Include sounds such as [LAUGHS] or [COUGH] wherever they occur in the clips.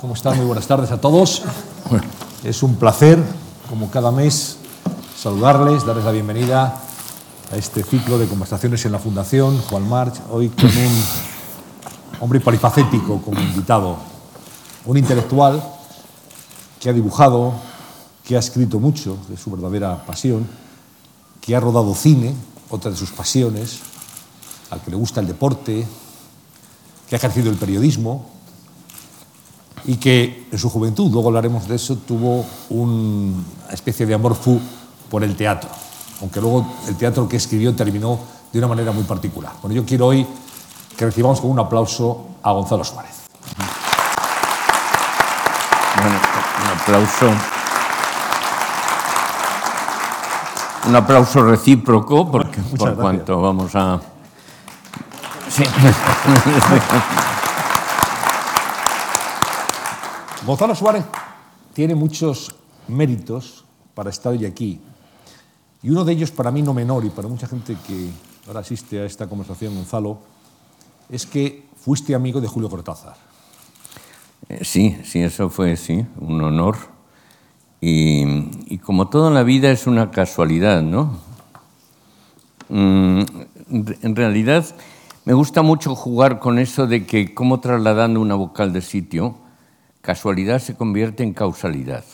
¿Cómo están? Muy buenas tardes a todos. Es un placer, como cada mes, saludarles, darles la bienvenida a este ciclo de conversaciones en la Fundación Juan March, hoy con un hombre polifacético como invitado, un intelectual que ha dibujado, que ha escrito mucho de su verdadera pasión, que ha rodado cine, otra de sus pasiones, al que le gusta el deporte, que ha ejercido el periodismo, y que en su juventud, luego hablaremos de eso, tuvo una especie de amor fu por el teatro, aunque luego el teatro que escribió terminó de una manera muy particular. Bueno, yo quiero hoy que recibamos con un aplauso a Gonzalo Suárez. Bueno, un aplauso. Un aplauso recíproco porque, por gracias. cuanto vamos a... Sí. [LAUGHS] Gonzalo Suárez tiene muchos méritos para estar hoy aquí. Y uno de ellos, para mí no menor, y para mucha gente que ahora asiste a esta conversación, Gonzalo, es que fuiste amigo de Julio Cortázar. Eh, Sí, sí, eso fue, sí, un honor. Y, como todo en la vida es una casualidad, ¿no? Mm, en re- en realidad me gusta mucho jugar con eso de que como trasladando una vocal de sitio, casualidad se convierte en causalidad,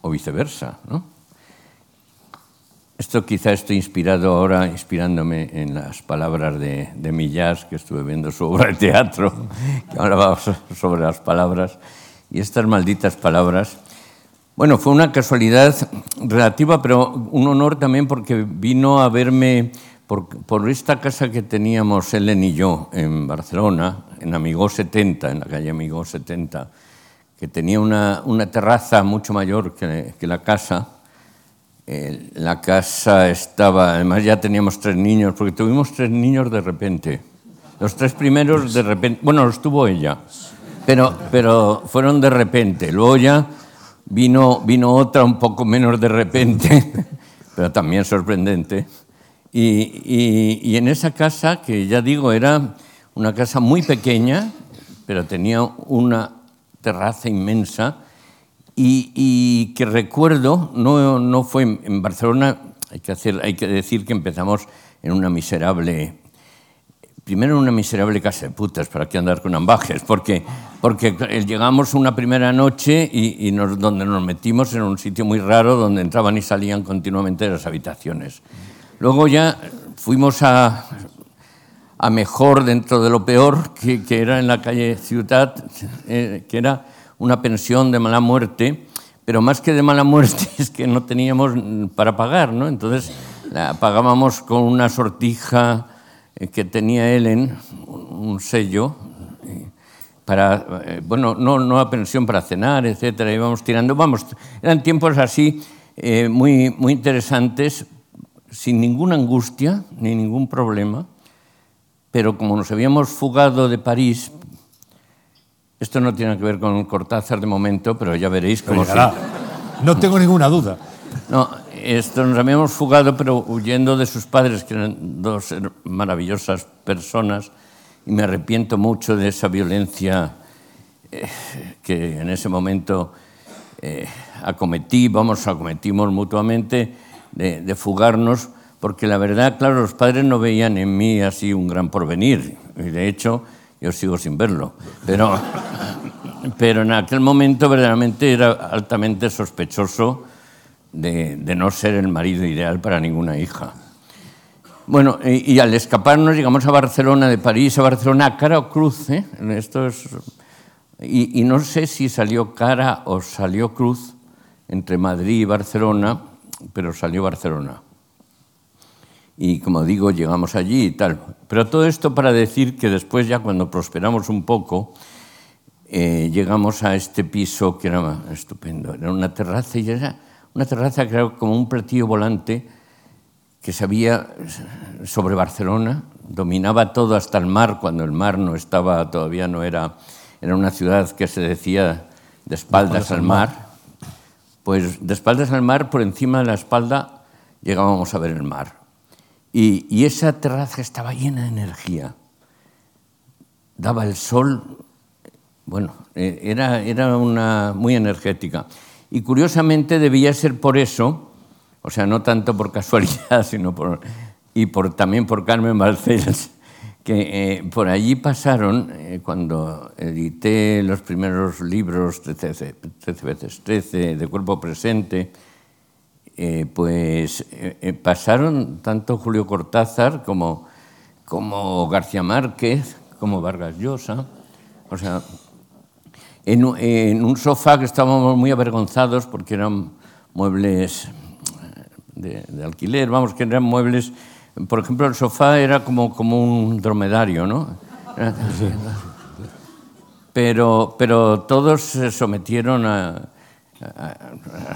o viceversa, ¿no? Esto quizá estoy inspirado ahora, inspirándome en las palabras de, de Millás, que estuve viendo su obra de teatro, [LAUGHS] que hablaba so- sobre las palabras, y estas malditas palabras. Bueno, fue una casualidad relativa, pero un honor también porque vino a verme por, por esta casa que teníamos Ellen y yo en Barcelona, en Amigó 70, en la calle Amigó 70, que tenía una, una terraza mucho mayor que, que la casa. Eh, la casa estaba, además ya teníamos tres niños, porque tuvimos tres niños de repente. Los tres primeros de repente, bueno, los tuvo ella, pero, pero fueron de repente. Luego ya vino, vino otra un poco menos de repente, [LAUGHS] pero también sorprendente. Y, y- y en esa casa, que ya digo, era una casa muy pequeña, pero tenía una terraza inmensa, y, que recuerdo, no, no fue en, Barcelona, hay que, hacer, hay que decir que empezamos en una miserable, primero en una miserable casa de putas, para qué andar con ambajes, porque, porque llegamos una primera noche y, y nos- donde nos metimos en un sitio muy raro, donde entraban y salían continuamente de las habitaciones. Luego ya fuimos a, a mejor dentro de lo peor, que, que era en la calle Ciutat, eh, que era una pensión de mala muerte, pero más que de mala muerte [LAUGHS] es que no teníamos para pagar, ¿no? Entonces la pagábamos con una sortija eh, que tenía Ellen, un sello, eh, para, bueno, no, no a pensión para cenar, etcétera, íbamos tirando, vamos, eran tiempos así muy, muy interesantes, sin ninguna angustia ni ningún problema, pero como nos habíamos fugado de París, esto no tiene que ver con Cortázar de momento, pero ya veréis cómo Llegará. No tengo ninguna duda. no, esto nos habíamos fugado, pero huyendo de sus padres, que eran dos maravillosas personas, y me arrepiento mucho de esa violencia eh, que en ese momento eh, acometí, vamos, acometimos mutuamente, de, de fugarnos, porque la verdad, claro, los padres no veían en mí así un gran porvenir, y de hecho yo sigo sin verlo, pero, [LAUGHS] pero en aquel momento verdaderamente era altamente sospechoso de, no ser el marido ideal para ninguna hija. Bueno, y, y al escaparnos llegamos a Barcelona, de París a Barcelona, cara o cruz. ¿eh? Esto es, y no sé si salió cara o salió cruz entre Madrid y Barcelona, pero salió Barcelona. Y como digo, llegamos allí y tal. Pero todo esto para decir que después ya cuando prosperamos un poco, eh, llegamos a este piso que era estupendo. Era una terraza y era una terraza que era como un platillo volante que se había sobre Barcelona, dominaba todo hasta el mar, cuando el mar no estaba, todavía no era, era una ciudad que se decía de espaldas al mar. Pues de espaldas al mar, por encima de la espalda, llegábamos a ver el mar. Y, y esa terraza estaba llena de energía. Daba el sol bueno, eh, era, era una muy energética. Y curiosamente debía ser por eso, o sea, no tanto por casualidad, [LAUGHS] sino por, y por, también por Carmen Balcells, que eh, por allí pasaron, eh, cuando edité los primeros libros de 13, veces 13, de cuerpo presente, eh, pues pasaron tanto Julio Cortázar como, como García Márquez, como Vargas Llosa, o sea, en, en, un sofá que estábamos muy avergonzados porque eran muebles de, de alquiler, vamos, que eran muebles por ejemplo, el sofá era como, como un dromedario, ¿no? Pero, pero todos se sometieron a,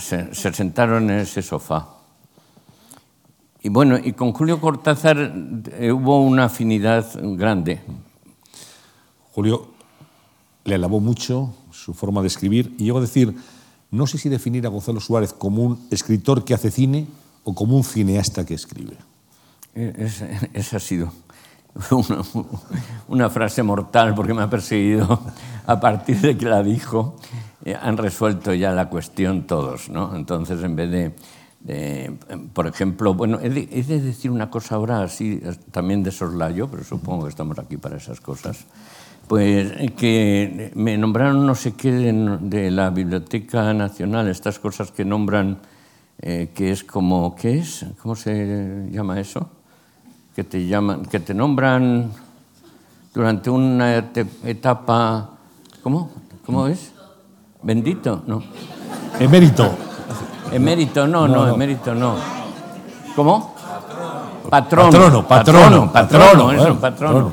se, sentaron en ese sofá. Y bueno, y con Julio Cortázar eh, hubo una afinidad grande. Julio le alabó mucho su forma de escribir y llegó a decir, no sé si definir a Gonzalo Suárez como un escritor que hace cine o como un cineasta que escribe. esa ha sido una, una, frase mortal porque me ha perseguido a partir de que la dijo. Eh, han resuelto ya la cuestión todos, ¿no? Entonces, en vez de, por ejemplo, bueno, he de, decir una cosa ahora así, también de soslayo, pero supongo que estamos aquí para esas cosas. Pues que me nombraron no sé qué de, de la Biblioteca Nacional, estas cosas que nombran, eh, que es como, ¿qué es? ¿Cómo se llama eso? que te, llaman, que te nombran durante una etapa, ¿cómo? ¿Cómo es? Bendito, no. Emérito. Emérito, no, no, no, emérito no. ¿Cómo? Patrono. Patrono, patrono, patrono, eso, patrono.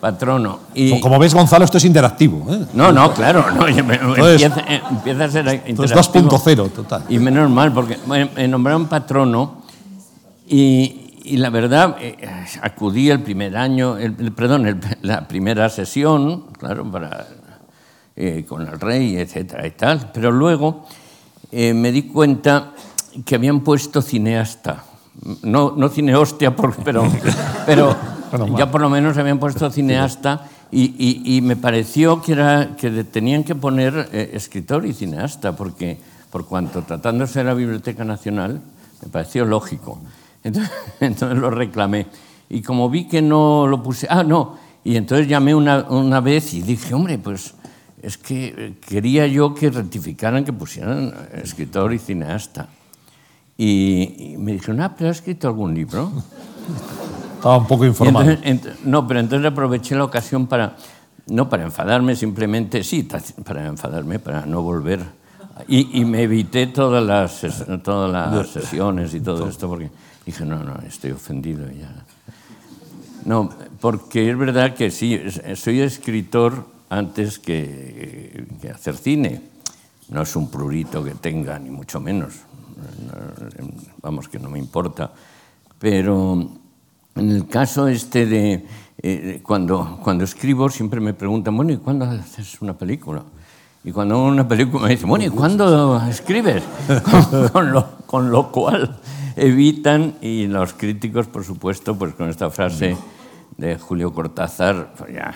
Patrono. Y... Como ves, Gonzalo, esto es interactivo. ¿eh? No, no, claro. No, empieza, empieza, a ser interactivo. 2.0, total. Y menos mal, porque me nombraron patrono y, y la verdad, eh, acudí el primer año, el, perdón, el, la primera sesión, claro, para, eh, con el rey, etcétera y tal, pero luego eh, me di cuenta que habían puesto cineasta. No, no cineostia, por, pero, [LAUGHS] pero ya por lo menos habían puesto cineasta y, y, y me pareció que, era, que tenían que poner eh, escritor y cineasta, porque por cuanto tratándose de la Biblioteca Nacional, me pareció lógico. Entonces, [LAUGHS] entonces, lo reclamé. Y como vi que no lo puse, ah, no, y entonces llamé una, una vez y dije, hombre, pues es que quería yo que rectificaran que pusieran escritor y cineasta. Y, y me dijeron, ah, pero ¿has escrito algún libro? [LAUGHS] Estaba un poco informado. Entonces, no, pero entonces aproveché la ocasión para, no para enfadarme, simplemente, sí, para enfadarme, para no volver. Y, y me evité todas las, todas las sesiones y todo esto, porque Dije, no, no, estoy ofendido ya. No, porque es verdad que sí, soy escritor antes que, que hacer cine. No es un prurito que tenga, ni mucho menos. Vamos, que no me importa. Pero en el caso este de... Eh, cuando, cuando escribo siempre me preguntan, bueno, ¿y cuándo haces una película? Y cuando hago una película me dicen, bueno, ¿y cuándo escribes? [LAUGHS] con, lo, con lo cual evitan, y los críticos, por supuesto, pues con esta frase de Julio Cortázar, pues ya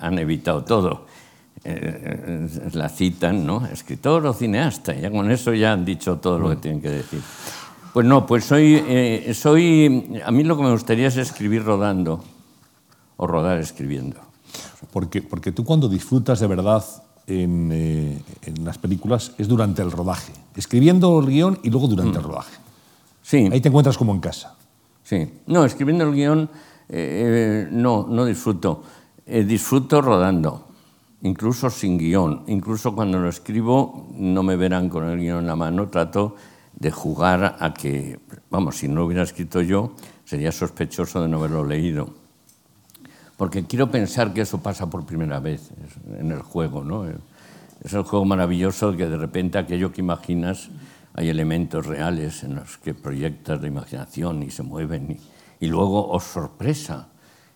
han evitado todo. Eh, la citan, ¿no? Escritor o cineasta, ya con eso ya han dicho todo lo que tienen que decir. Pues no, pues soy, eh, soy, a mí lo que me gustaría es escribir rodando o rodar escribiendo. Porque, porque tú cuando disfrutas de verdad en, eh, en las películas es durante el rodaje, escribiendo el guion y luego durante mm. el rodaje. Sí. Ahí te encuentras como en casa. Sí. No, escribiendo el guion eh, no, no disfruto. Eh, disfruto rodando, incluso sin guion. Incluso cuando lo escribo no me verán con el guion en la mano. Trato de jugar a que, vamos, si no lo hubiera escrito yo, sería sospechoso de no haberlo leído. Porque quiero pensar que eso pasa por primera vez en el juego, ¿no? Es el juego maravilloso que de repente aquello que imaginas hay elementos reales en los que proyectas la imaginación y se mueven y, luego, os oh, sorpresa,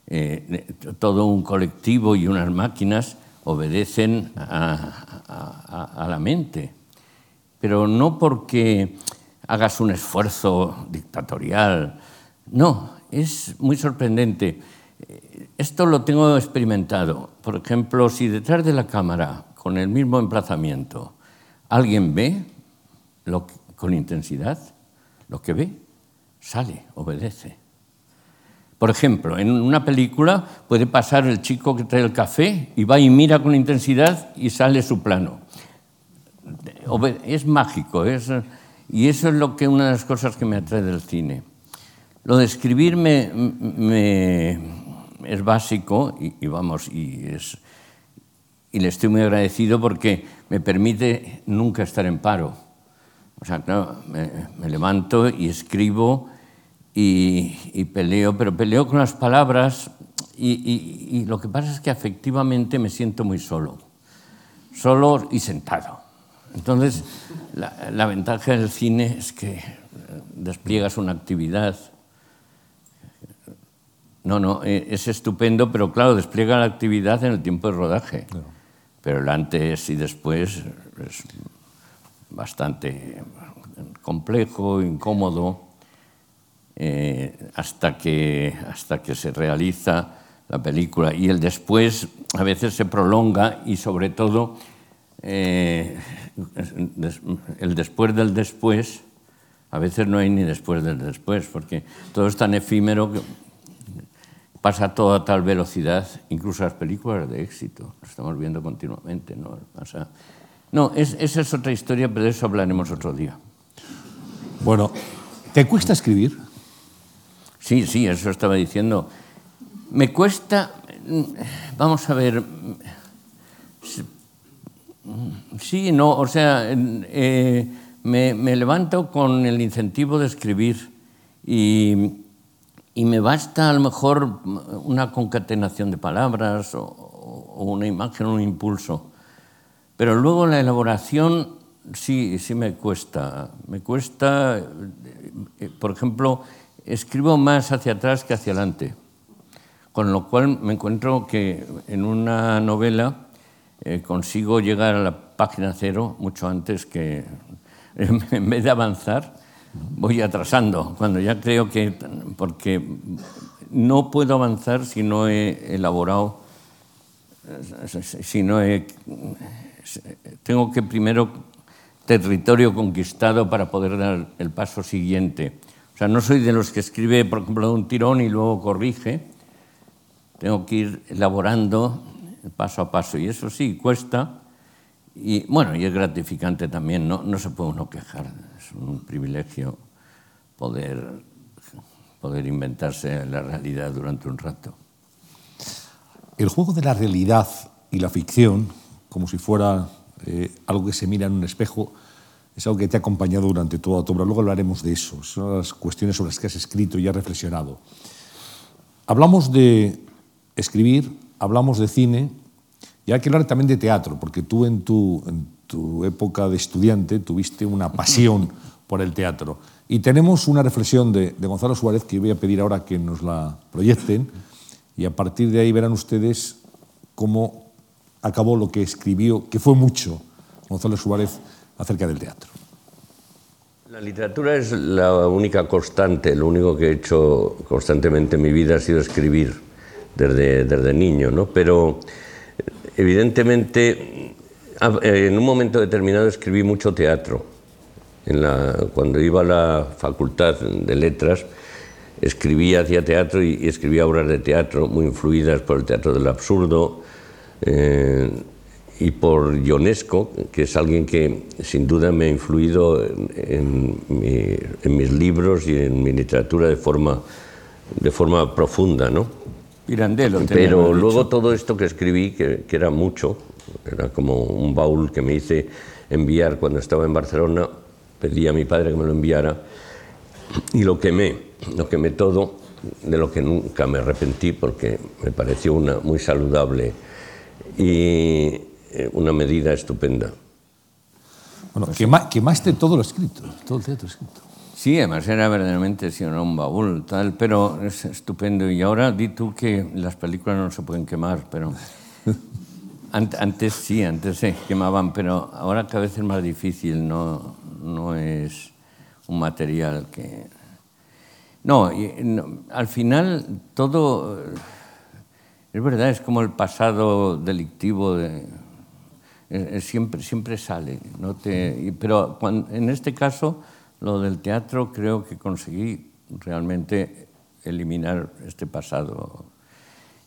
eh, todo un colectivo y unas máquinas obedecen a, la mente, pero no porque hagas un esfuerzo dictatorial, no, es muy sorprendente. esto lo tengo experimentado. Por ejemplo, si detrás de la cámara, con el mismo emplazamiento, alguien ve con intensidad, lo que ve sale, obedece. Por ejemplo, en una película puede pasar el chico que trae el café y va y mira con intensidad y sale su plano. Es mágico, es, y eso es lo que una de las cosas que me atrae del cine. Lo de escribir me, es básico y, vamos, y, es, y le estoy muy agradecido porque me permite nunca estar en paro. O sea, claro, me levanto y escribo y, peleo, pero peleo con las palabras y, lo que pasa es que afectivamente me siento muy solo, solo y sentado. Entonces, la, ventaja del cine es que despliegas una actividad. No, no, e, es estupendo, pero claro, despliega la actividad en el tiempo de rodaje. Pero el antes y después es bastante complejo, incómodo. Eh, hasta, que, hasta que se realiza la película. Y el después a veces se prolonga y sobre todo eh, el después del después, a veces no hay ni después del después, porque todo es tan efímero que pasa todo a tal velocidad, incluso las películas de éxito, lo estamos viendo continuamente. ¿no? no, esa es otra historia, pero de eso hablaremos otro día. Bueno, ¿te cuesta escribir? Sí, sí, eso estaba diciendo. Me cuesta, vamos a ver, sí, no, o sea, eh, me, levanto con el incentivo de escribir y, me basta a lo mejor una concatenación de palabras o, o una imagen, un impulso. Pero luego la elaboración sí, sí me cuesta. Me cuesta, eh, por ejemplo, escribo más hacia atrás que hacia adelante, con lo cual me encuentro que en una novela eh, consigo llegar a la página cero mucho antes que, [LAUGHS] en vez de avanzar, voy atrasando, cuando ya creo que, porque no puedo avanzar si no he elaborado, si no he, tengo que primero territorio conquistado para poder dar el paso siguiente. O sea, no soy de los que escribe, por ejemplo, de un tirón y luego corrige. Tengo que ir elaborando paso a paso. Y eso sí, cuesta. Y bueno, y es gratificante también, no, no se puede uno quejar. Es un privilegio poder, poder inventarse la realidad durante un rato. El juego de la realidad y la ficción, como si fuera eh, algo que se mira en un espejo, es algo que te ha acompañado durante toda tu obra. Luego hablaremos de eso, son las cuestiones sobre las que has escrito y has reflexionado. Hablamos de escribir, hablamos de cine, y hay que hablar también de teatro, porque tú en tu, en tu época de estudiante tuviste una pasión [LAUGHS] por el teatro. Y tenemos una reflexión de, de Gonzalo Suárez que voy a pedir ahora que nos la proyecten, y a partir de ahí verán ustedes cómo acabó lo que escribió, que fue mucho Gonzalo Suárez acerca del teatro. La literatura es la única constante, lo único que he hecho constantemente en mi vida ha sido escribir desde, desde niño, ¿no? pero evidentemente en un momento determinado escribí mucho teatro. En la, cuando iba a la facultad de letras, escribía, hacía teatro y, escribía obras de teatro muy influidas por el teatro del absurdo. Eh, y por Ionesco, que es alguien que sin duda me ha influido en, mis libros y en mi literatura de forma, de forma profunda. ¿no? Pirandello. Pero luego todo esto que escribí, que, que, era mucho, era como un baúl que me hice enviar cuando estaba en Barcelona, pedí a mi padre que me lo enviara y lo quemé, lo quemé todo, de lo que nunca me arrepentí porque me pareció una muy saludable. Y, eh, una medida estupenda. Bueno, quemaste todo lo escrito, todo el teatro escrito. Sí, además era verdaderamente sí, un baúl, tal, pero es estupendo. Y ahora di tú que las películas no se pueden quemar, pero [LAUGHS] antes sí, antes se quemaban, pero ahora cada vez es más difícil, no, no es un material que... No, y, no al final todo es verdad, es como el pasado delictivo de, siempre, siempre sale. ¿no? Te, pero en este caso, lo del teatro, creo que conseguí realmente eliminar este pasado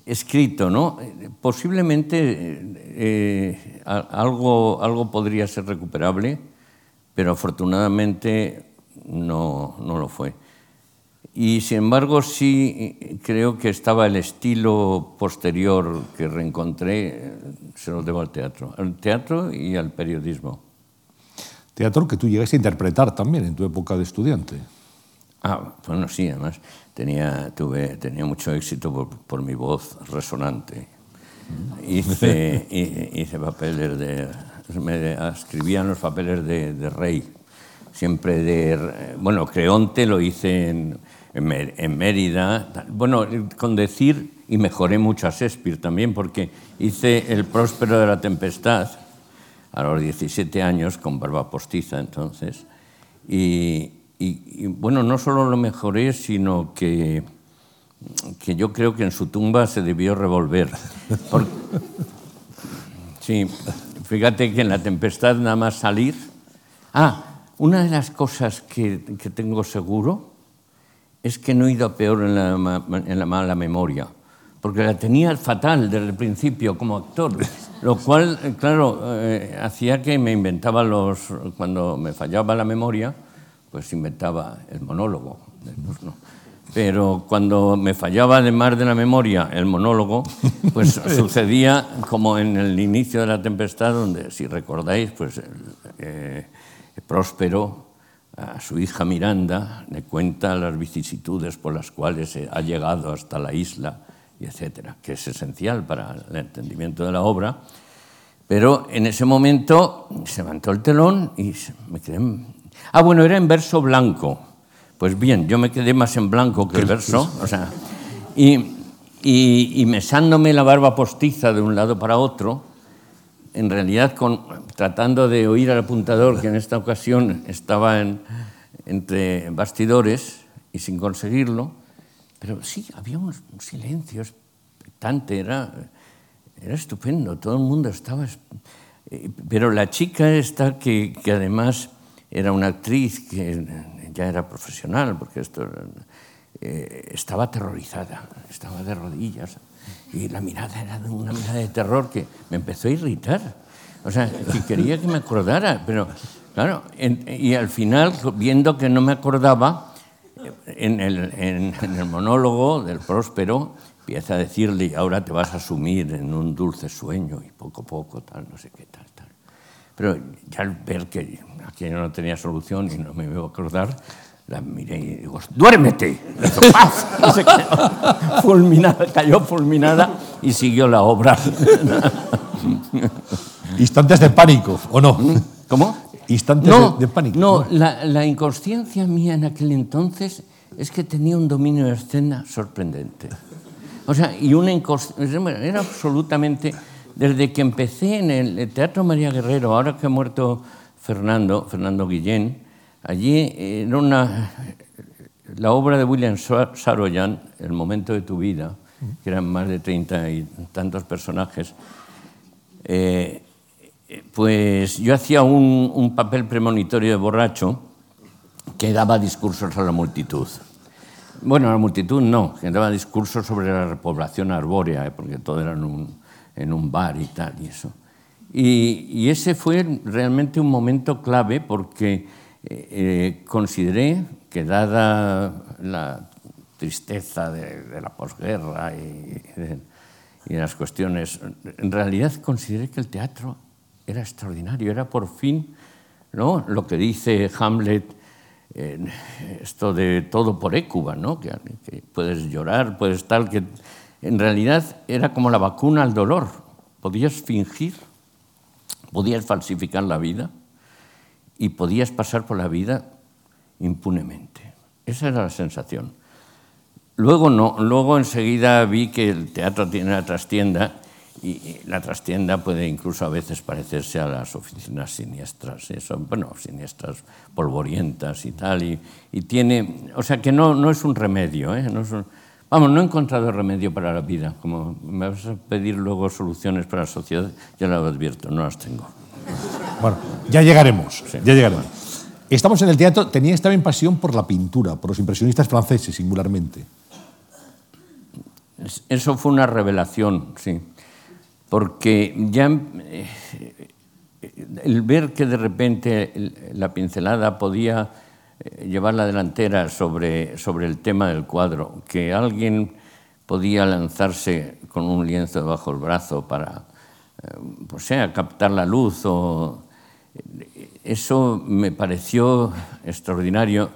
escrito, ¿no? Posiblemente eh, algo, algo podría ser recuperable, pero afortunadamente no, no lo fue. Y sin embargo sí creo que estaba el estilo posterior que reencontré, se lo debo al teatro, al teatro y al periodismo. Teatro que tú llegaste a interpretar también en tu época de estudiante. Ah, bueno, sí, además tenía, tuve, tenía mucho éxito por, por mi voz resonante. Hice, [LAUGHS] hice papeles de... Me escribían los papeles de, de, rey, siempre de... Bueno, Creonte lo hice en, en, Mérida. Bueno, con decir, y mejoré mucho a Shakespeare también, porque hice El próspero de la tempestad a los 17 años, con barba postiza entonces, y, y, bueno, no solo lo mejoré, sino que, que yo creo que en su tumba se debió revolver. [LAUGHS] sí, fíjate que en la tempestad nada más salir... Ah, una de las cosas que, que tengo seguro es que no he ido a peor en la, en la mala memoria, porque la tenía fatal desde el principio como actor, [LAUGHS] lo cual, claro, eh, hacía que me inventaba los... Cuando me fallaba la memoria, pues inventaba el monólogo. Pero cuando me fallaba además de la memoria el monólogo, pues [LAUGHS] sucedía como en el inicio de la tempestad, donde, si recordáis, pues eh, Próspero a su hija Miranda le cuenta las vicisitudes por las cuales ha llegado hasta la isla, y etcétera, que es esencial para el entendimiento de la obra. Pero en ese momento se levantó el telón y me quedé Ah, bueno, era en verso blanco. Pues bien, yo me quedé más en blanco que el verso. O sea, y, y, mesándome la barba postiza de un lado para otro, en realidad con, tratando de oír al apuntador, que en esta ocasión estaba en, entre bastidores y sin conseguirlo, pero sí, había un, silencio expectante, era, era estupendo, todo el mundo estaba... Eh, pero la chica esta, que, que además era una actriz que ya era profesional, porque esto eh, estaba aterrorizada, estaba de rodillas, y la mirada era una mirada de terror que me empezó a irritar. O sea, que quería que me acordara, pero claro, y al final, viendo que no me acordaba, en el, en el monólogo del próspero, empieza a decirle, ahora te vas a sumir en un dulce sueño, y poco a poco, tal, no sé qué, tal, tal. Pero ya al ver que aquí no tenía solución y no me iba a acordar, la miré y digo, duérmete. [LAUGHS] [LAUGHS] fulminada, cayó fulminada y siguió la obra. [LAUGHS] Instantes de pánico, ¿o no? ¿Cómo? Instantes de, pánico. No, la, la, inconsciencia mía en aquel entonces es que tenía un dominio de escena sorprendente. O sea, y una era absolutamente desde que empecé en el Teatro María Guerrero, ahora que ha muerto Fernando, Fernando Guillén, allí era una, la obra de William Saroyan, El momento de tu vida, que eran más de treinta y tantos personajes, eh, pues yo hacía un, papel premonitorio de borracho que daba discursos a la multitud. Bueno, a la multitud no, que daba discursos sobre la repoblación arbórea, eh, porque todo era un, en un bar y tal, y eso. Y, ese fue realmente un momento clave porque eh, eh, consideré que dada la tristeza de, la posguerra y, las cuestiones, en realidad consideré que el teatro era extraordinario, era por fin ¿no? lo que dice Hamlet, esto de todo por écuba, ¿no? que, que puedes llorar, puedes tal, que en realidad era como la vacuna al dolor. Podías fingir, podías falsificar la vida y podías pasar por la vida impunemente. Esa era la sensación. Luego no, luego enseguida vi que el teatro tiene una trastienda y la trastienda puede incluso a veces parecerse a las oficinas siniestras, eso, bueno, siniestras polvorientas y tal, y, tiene, o sea que no, no es un remedio, ¿eh? no Vamos, no he encontrado remedio para la vida. Como me vas a pedir luego soluciones para la sociedad, ya lo advierto, no las tengo. Bueno, ya llegaremos, ya llegaremos. Estamos en el teatro, tenías también pasión por la pintura, por los impresionistas franceses singularmente. Eso fue una revelación, sí. Porque ya eh, el ver que de repente la pincelada podía eh, llevar la delantera sobre, sobre el tema del cuadro, que alguien podía lanzarse con un lienzo debajo del brazo para, eh, pues sea, captar la luz o... Eso me pareció extraordinario.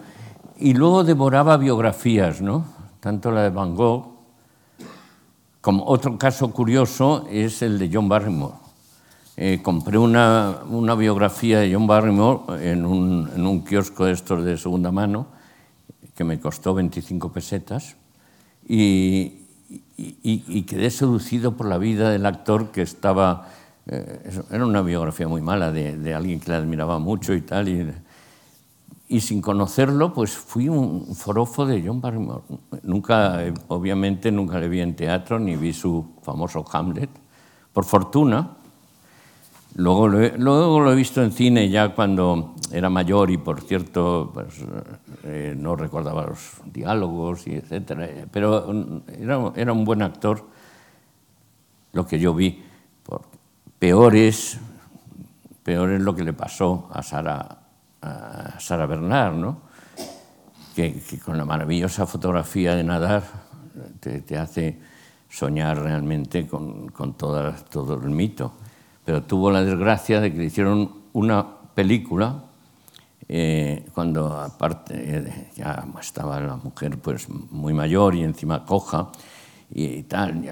Y luego devoraba biografías, ¿no? Tanto la de Van Gogh como otro caso curioso es el de John Barrymore. Eh, compré una, una, biografía de John Barrymore en un, en un, kiosco de estos de segunda mano que me costó 25 pesetas y, quedé seducido por la vida del actor que estaba... Eh, era una biografía muy mala de, de, alguien que le admiraba mucho y tal. Y, y sin conocerlo, pues fui un forofo de John Barrymore. Nunca, obviamente, nunca le vi en teatro ni vi su famoso Hamlet. Por fortuna, luego lo he, luego lo he visto en cine ya cuando era mayor y, por cierto, pues, eh, no recordaba los diálogos y etcétera. Pero era, era un buen actor, lo que yo vi. Peor es, peor es lo que le pasó a Sara a Sara Bernard, ¿no? que, con la maravillosa fotografía de nadar te, hace soñar realmente con, todo el mito. Pero tuvo la desgracia de que le hicieron una película eh, cuando aparte eh, ya estaba la mujer pues muy mayor y encima coja y tal,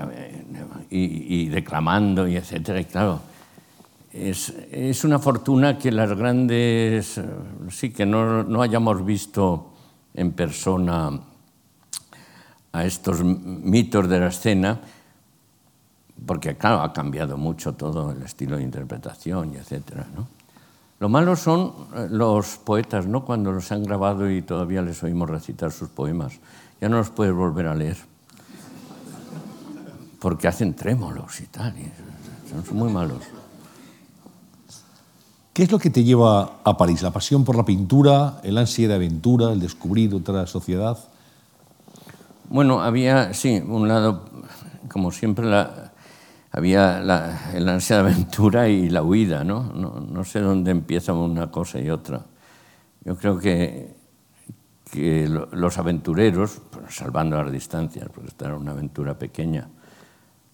y, y declamando y etcétera. Y claro, es, es, una fortuna que las grandes, sí, que no, no, hayamos visto en persona a estos mitos de la escena, porque claro, ha cambiado mucho todo el estilo de interpretación y etcétera, ¿no? Lo malo son eh, los poetas, ¿no? Cuando los han grabado y todavía les oímos recitar sus poemas. Ya no los puedes volver a leer. Porque hacen trémolos y tal. Y son muy malos. ¿Qué es lo que te lleva a París? ¿La pasión por la pintura, el ansia de aventura, el descubrir otra sociedad? Bueno, había, sí, un lado, como siempre, la, había la, el ansia de aventura y la huida, ¿no? ¿no? No sé dónde empieza una cosa y otra. Yo creo que, que los aventureros, pues, salvando las distancias, porque esta era una aventura pequeña,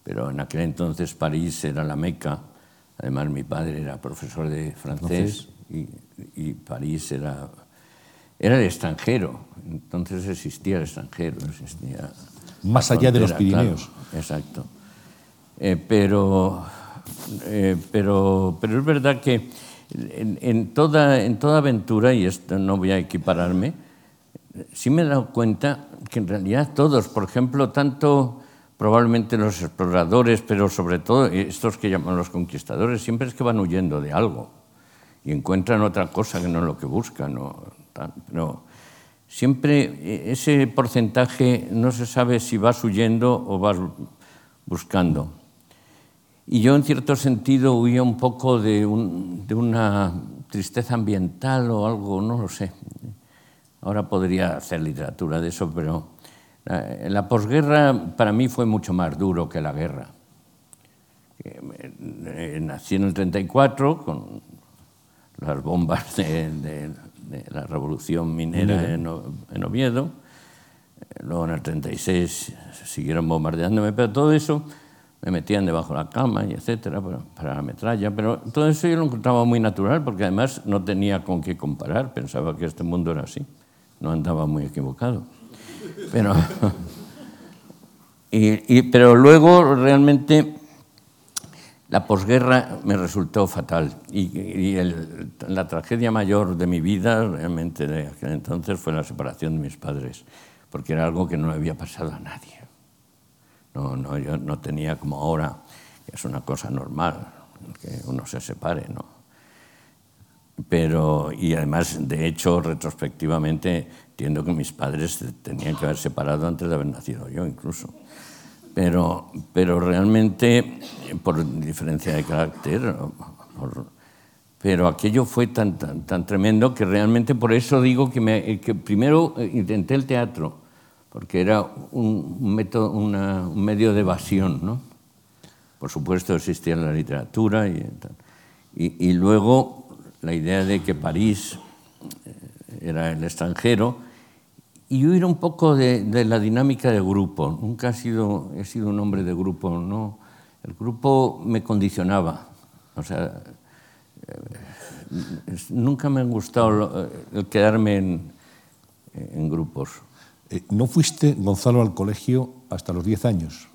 pero en aquel entonces París era la meca, Además, mi padre era profesor de francés y, y, París era, era el extranjero. Entonces existía el extranjero, existía. Más allá de los Pirineos. Claro, exacto. Eh, pero, eh, pero, pero es verdad que en, en, toda, en toda aventura, y esto no voy a equipararme, sí me he dado cuenta que en realidad todos, por ejemplo, tanto probablemente los exploradores, pero sobre todo estos que llaman los conquistadores, siempre es que van huyendo de algo y encuentran otra cosa que no es lo que buscan. No, pero siempre ese porcentaje no se sabe si vas huyendo o vas buscando. Y yo en cierto sentido huía un poco de, un, de una tristeza ambiental o algo, no lo sé. Ahora podría hacer literatura de eso, pero la posguerra para mí fue mucho más duro que la guerra. Eh, nací en el 34 con las bombas de, de, de la revolución minera en, en, Oviedo. Eh, luego en el 36 siguieron bombardeándome, pero todo eso me metían debajo de la cama y etcétera para, para la metralla. Pero todo eso yo lo encontraba muy natural porque además no tenía con qué comparar. Pensaba que este mundo era así. No andaba muy equivocado. Pero, [LAUGHS] y, y, pero luego realmente la posguerra me resultó fatal y, y el, la tragedia mayor de mi vida realmente de aquel entonces fue la separación de mis padres, porque era algo que no había pasado a nadie. No, no, yo no tenía como ahora, que es una cosa normal, que uno se separe, ¿no? pero, y además, de hecho, retrospectivamente, entiendo que mis padres tenían que haber separado antes de haber nacido yo, incluso. Pero, pero realmente, por diferencia de carácter, pero aquello fue tan, tan, tan, tremendo que realmente por eso digo que, me, que primero intenté el teatro, porque era un, método, una, un medio de evasión, ¿no? Por supuesto existía la literatura y, y, y luego la idea de que París eh, era el extranjero y huir un poco de, de, la dinámica de grupo. Nunca he sido, he sido un hombre de grupo, ¿no? El grupo me condicionaba. O sea, eh, nunca me ha gustado eh, el quedarme en, en grupos. Eh, ¿No fuiste, Gonzalo, al colegio hasta los 10 años?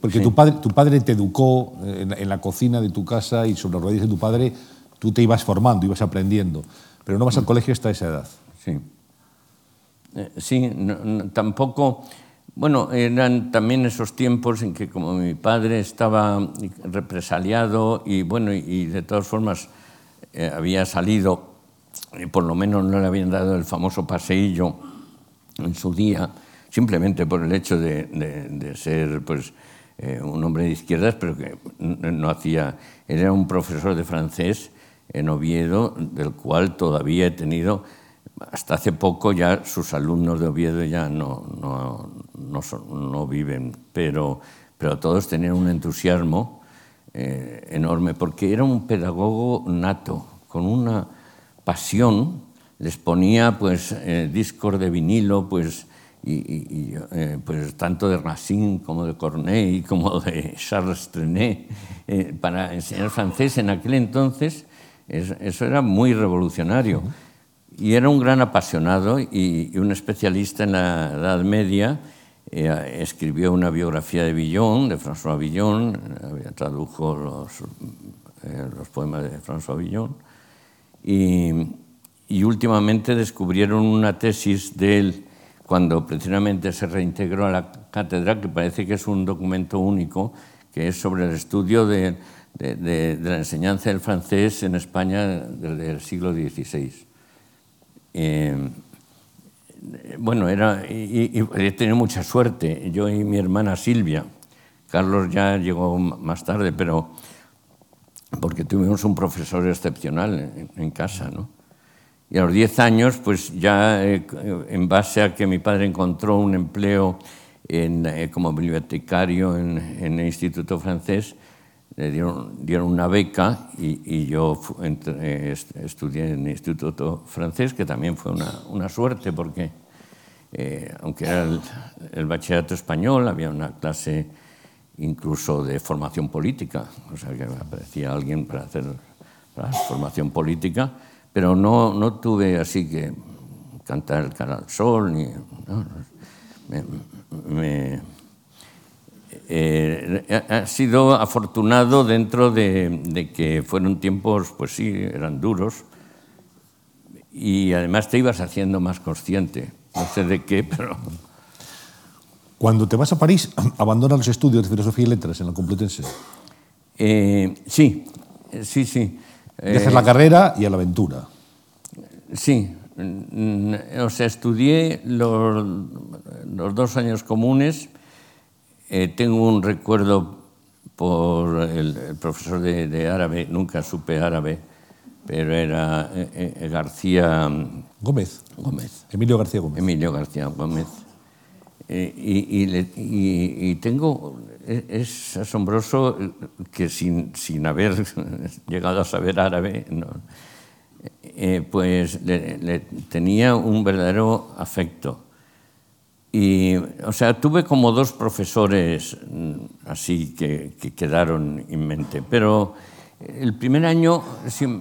Porque sí. tu, padre, tu padre te educó en, en, la cocina de tu casa y sobre las rodillas de tu padre tú te ibas formando, ibas aprendiendo, pero no vas al colegio hasta esa edad. Sí. Eh, sí, no, tampoco. Bueno, eran también esos tiempos en que como mi padre estaba represaliado y bueno, y de todas formas eh, había salido, y por lo menos no le habían dado el famoso paseillo en su día, simplemente por el hecho de, de, ser pues, eh, un hombre de izquierdas, pero que no hacía, era un profesor de francés en Oviedo, del cual todavía he tenido hasta hace poco ya sus alumnos de Oviedo ya no, no, no, viven, pero, pero todos tenían un entusiasmo eh, enorme, porque era un pedagogo nato, con una pasión, les ponía pues, eh, discos de vinilo, pues, y, eh, pues, tanto de Racine como de Corneille, [LAUGHS] como de Charles Trenet, eh, para enseñar francés en aquel entonces, eso, eso era muy revolucionario. Y era un gran apasionado y, un especialista en la Edad Media. Eh, escribió una biografía de Villon, de François Villon, eh, tradujo los, eh, los poemas de François Villon. Y, y, últimamente descubrieron una tesis de él cuando precisamente se reintegró a la cátedra, que parece que es un documento único, que es sobre el estudio de, de la enseñanza del francés en España desde el siglo XVI. Eh, bueno, era, y, y, he tenido mucha suerte, yo y mi hermana Silvia. Carlos ya llegó más tarde, pero porque tuvimos un profesor excepcional en, casa, ¿no? Y a los 10 años, pues ya eh, en base a que mi padre encontró un empleo en, eh, como bibliotecario en, el Instituto Francés, le dieron, dieron una beca y, y yo entre, estudié en el Instituto Francés, que también fue una, una suerte porque, eh, aunque era el, bachillerato español, había una clase incluso de formación política, o sea que aparecía alguien para hacer para formación política, pero no, no tuve así que cantar el cara al sol, ni, no, me eh, ha sido afortunado dentro de, de, que fueron tiempos, pues sí, eran duros, y además te ibas haciendo más consciente, no sé de qué, [LAUGHS] pero... Cuando te vas a París, [CLEARS THROAT] abandonas los estudios de filosofía y letras en la Complutense. Eh, sí, sí, sí. Dejas eh, la carrera y a la aventura. Sí, o sea, estudié los, los dos años comunes eh, tengo un recuerdo por el, el profesor de, de, árabe, nunca supe árabe, pero era eh, eh, García Gómez. Gómez. Emilio García Gómez. Emilio García Gómez. Eh, y, y, y, y, tengo, es asombroso que sin, sin haber [LAUGHS] llegado a saber árabe, no, eh, pues le, le tenía un verdadero afecto y, o sea, tuve como dos profesores mm, así que, que quedaron en mente, pero el primer año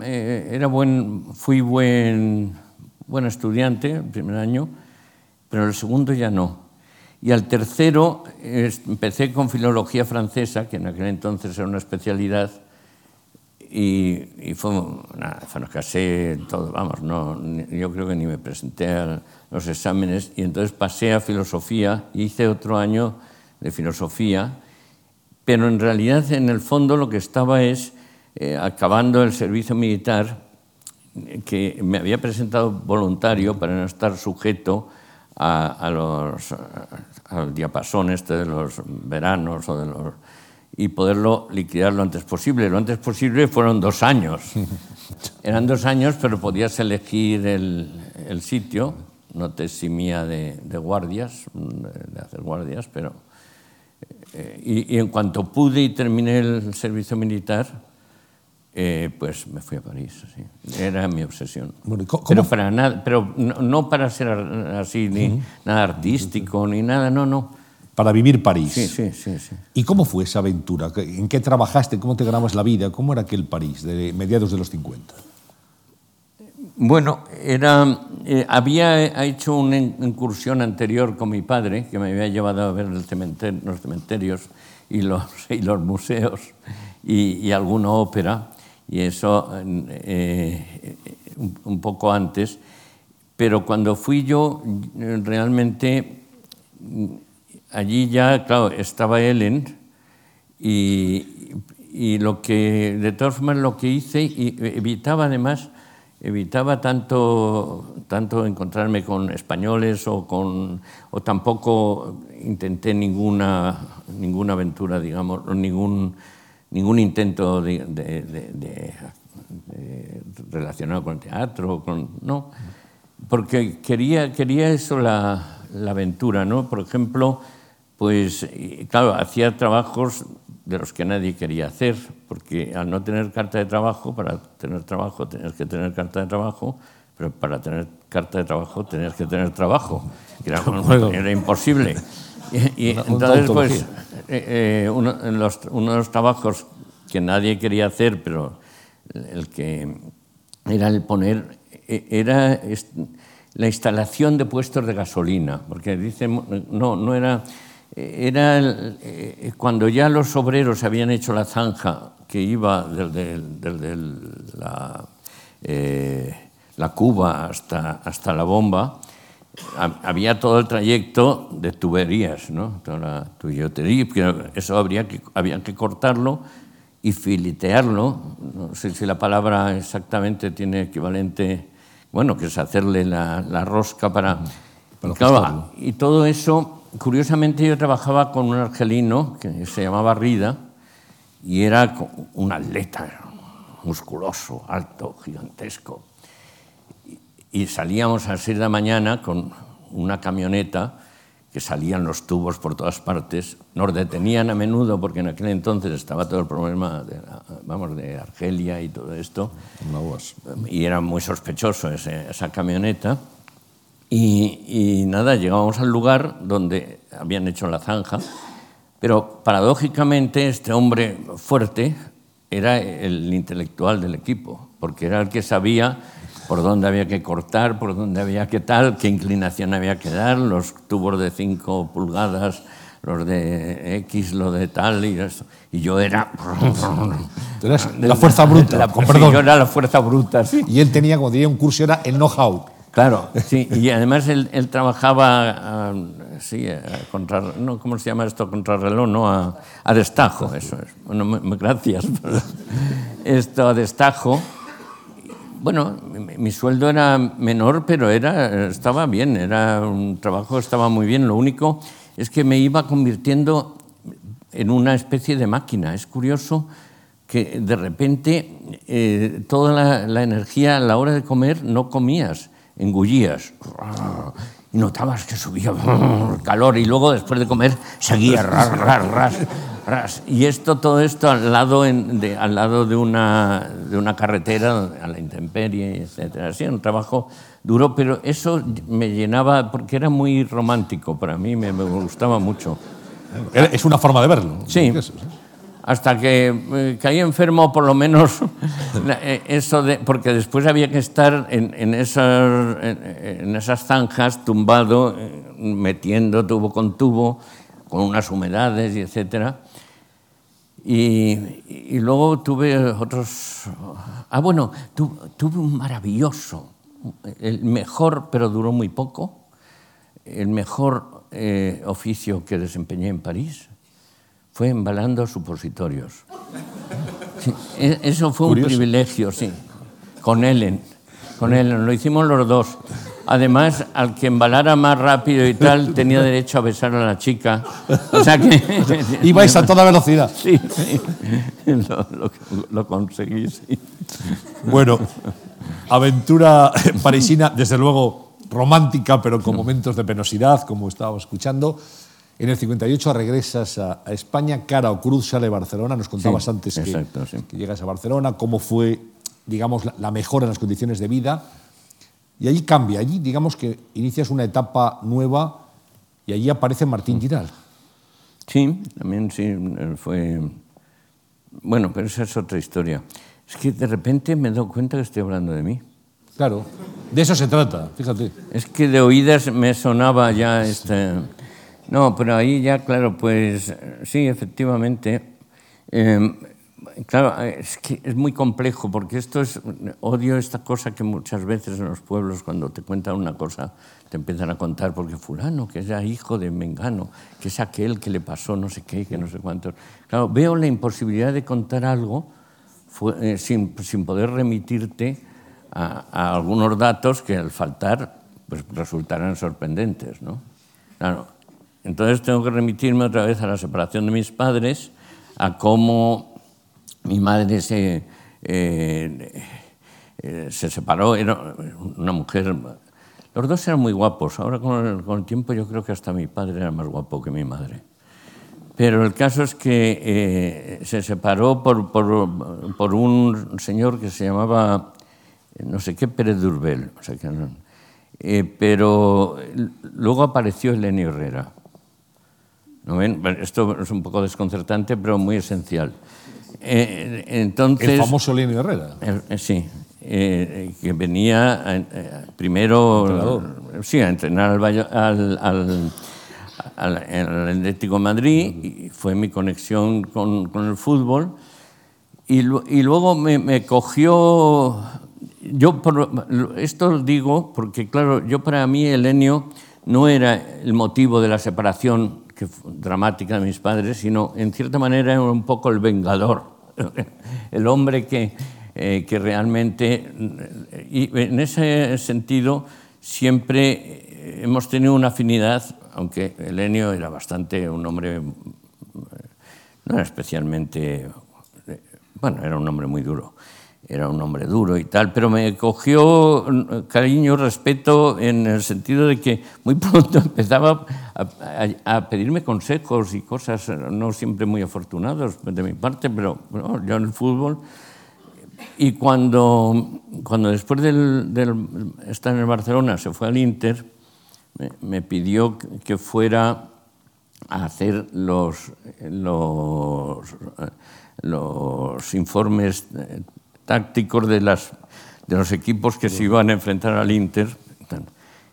eh, era buen, fui buen, buen estudiante, el primer año, pero el segundo ya no. Y al tercero empecé con filología francesa, que en aquel entonces era una especialidad, y, y fue, nada, nos casé, todo, vamos, no, yo creo que ni me presenté a los exámenes, y entonces pasé a filosofía, hice otro año de filosofía, pero en realidad en el fondo lo que estaba es eh, acabando el servicio militar, que me había presentado voluntario para no estar sujeto a, los, al diapasón este de los veranos o de los, y poderlo liquidar lo antes posible. Lo antes posible fueron dos años. [LAUGHS] Eran dos años, pero podías elegir el, el sitio. No te eximía de, de, guardias, de hacer guardias, pero... Eh, y, y en cuanto pude y terminé el servicio militar, eh, pues me fui a París. Era mi obsesión. Bueno. Pero, para nada, pero no, no, para ser así, ni uh -huh. nada artístico, ni nada, no, no. Para vivir París. Sí, sí, sí, sí. ¿Y cómo fue esa aventura? ¿En qué trabajaste? ¿Cómo te ganabas la vida? ¿Cómo era aquel París de mediados de los 50? Bueno, era, eh, había hecho una incursión anterior con mi padre, que me había llevado a ver el cementerio, los cementerios y los, [LAUGHS] y los museos y, y alguna ópera y eso eh, un, un, poco antes, pero cuando fui yo realmente allí ya, claro, estaba Ellen y, lo que, de todas formas, lo que hice, y evitaba además, evitaba tanto, tanto encontrarme con españoles o, con, o tampoco intenté ninguna, ninguna aventura, digamos, ningún ningún intento de, de, relacionado con el teatro, con, no, porque quería, quería eso la, la aventura, ¿no? Por ejemplo, pues, claro, hacía trabajos de los que nadie quería hacer, porque al no tener carta de trabajo, para tener trabajo tenías que tener carta de trabajo, pero para tener carta de trabajo tenías que tener trabajo, que era, era imposible. Y, y entonces, pues, eh, eh, uno, los, uno de los trabajos que nadie quería hacer, pero el que era el poner, e, era la instalación de puestos de gasolina, porque dicen, no, no era, era el, eh, cuando ya los obreros habían hecho la zanja que iba desde, desde la, eh, la cuba hasta, hasta la bomba, había todo el trayecto de tuberías, ¿no? toda la tubería, eso habría que, había que cortarlo y filitearlo, no sé si la palabra exactamente tiene equivalente, bueno, que es hacerle la, la rosca para... para claro, y todo eso, curiosamente yo trabajaba con un argelino que se llamaba Rida y era un atleta musculoso, alto, gigantesco. Y salíamos a las 6 de la mañana con una camioneta que salían los tubos por todas partes, nos detenían a menudo porque en aquel entonces estaba todo el problema de, vamos, de Argelia y todo esto, y era muy sospechoso ese, esa camioneta. Y, y nada, llegábamos al lugar donde habían hecho la zanja, pero paradójicamente este hombre fuerte era el intelectual del equipo, porque era el que sabía por dónde había que cortar, por dónde había que tal, qué inclinación había que dar, los tubos de 5 pulgadas, los de X, lo de tal y eso. Y yo era... [LAUGHS] la fuerza bruta, la. Sí, yo era la fuerza bruta, sí. Y él tenía, como diría, un curso, era el know-how. Claro, sí, y además él, trabajaba, uh, sí, a contra, no, ¿cómo se llama esto? Contrarreloj, no, a, destajo, eso es. Bueno, gracias. [LAUGHS] esto a destajo bueno, mi, mi, sueldo era menor, pero era, estaba bien, era un trabajo estaba muy bien. Lo único es que me iba convirtiendo en una especie de máquina. Es curioso que de repente eh, toda la, energía a la hora de comer no comías, engullías. Y notabas que subía [LAUGHS] calor y luego después de comer seguía ras, ras, ras. Y esto, todo esto al lado, en, de, al lado de, una, de una carretera, a la intemperie, etc. Así, un trabajo duro, pero eso me llenaba, porque era muy romántico para mí, me, me gustaba mucho. Es una forma de verlo. Sí. Hasta que eh, caí enfermo, por lo menos, [LAUGHS] eh, eso de, porque después había que estar en, en, esas, en, en esas zanjas, tumbado, eh, metiendo tubo con tubo, con unas humedades y etcétera. Y, y, luego tuve otros... Ah, bueno, tu, tuve un maravilloso, el mejor, pero duró muy poco, el mejor eh, oficio que desempeñé en París fue embalando supositorios. Sí, eso fue Curioso. un privilegio, sí, con Ellen. Con él, lo hicimos los dos. Además, al que embalara más rápido y tal, tenía derecho a besar a la chica. O sea que... [LAUGHS] Ibais a toda velocidad. [LAUGHS] Sí, lo, lo, lo conseguí, sí. Bueno, aventura parisina, desde luego romántica, pero con momentos de penosidad, como estábamos escuchando. En el 58 regresas a, a España, cara o cruz, sale Barcelona. Nos contabas Sí, antes que, exacto, sí. que llegas a Barcelona, cómo fue, digamos, la, la mejora en las condiciones de vida. Y allí cambia, allí digamos que inicias una etapa nueva y allí aparece Martín Mm. Giral. Sí, también sí, fue... Bueno, pero esa es otra historia. Es que de repente me he dado cuenta que estoy hablando de mí. Claro, de eso se trata, fíjate. Es que de oídas me sonaba ya este... No, pero ahí ya, claro, pues sí, efectivamente. Eh, claro, es que es muy complejo porque esto es... Odio esta cosa que muchas veces en los pueblos cuando te cuentan una cosa te empiezan a contar porque fulano, que era hijo de Mengano, que es aquel que le pasó no sé qué, que no sé cuántos. Claro, veo la imposibilidad de contar algo fue- eh, sin, sin poder remitirte a, a algunos datos que al faltar pues, resultarán sorprendentes. ¿no? Claro, entonces tengo que remitirme otra vez a la separación de mis padres, a cómo mi madre se, eh, eh, se separó, era una mujer... Los dos eran muy guapos, ahora con el, tiempo yo creo que hasta mi padre era más guapo que mi madre. Pero el caso es que eh, se separó por, por, un señor que se llamaba no sé qué Pérez Durbel. O sea que eh, pero luego apareció Elenio Herrera. ¿No ven? Esto es un poco desconcertante, pero muy esencial. Eh, entonces, El famoso Lenny Herrera. eh, eh, sí, eh, que venía eh, eh, primero Entrenador. sí, a entrenar al, Valle- al, al, al- al Atlético Madrid y fue mi conexión con, con el fútbol. Y, y luego me, me cogió, yo por, esto lo digo porque claro, yo para mí Elenio no era el motivo de la separación dramática de mis padres, sino en cierta manera era un poco el vengador, [LAUGHS] el hombre que, eh, que realmente, y en ese sentido siempre hemos tenido una afinidad, aunque Elenio era bastante un hombre, no era especialmente bueno, era un hombre muy duro, era un hombre duro y tal, pero me cogió mm, cariño, respeto, en el sentido de que muy [LAUGHS] pronto empezaba a, pedirme consejos y cosas, no siempre muy afortunados de mi parte, pero yo en el fútbol. Y cuando, cuando después del, del estar en el Barcelona se fue al Inter, me, pidió que fuera a hacer los, los, los informes eh, tácticos de, las, de los equipos que se iban a enfrentar al Inter.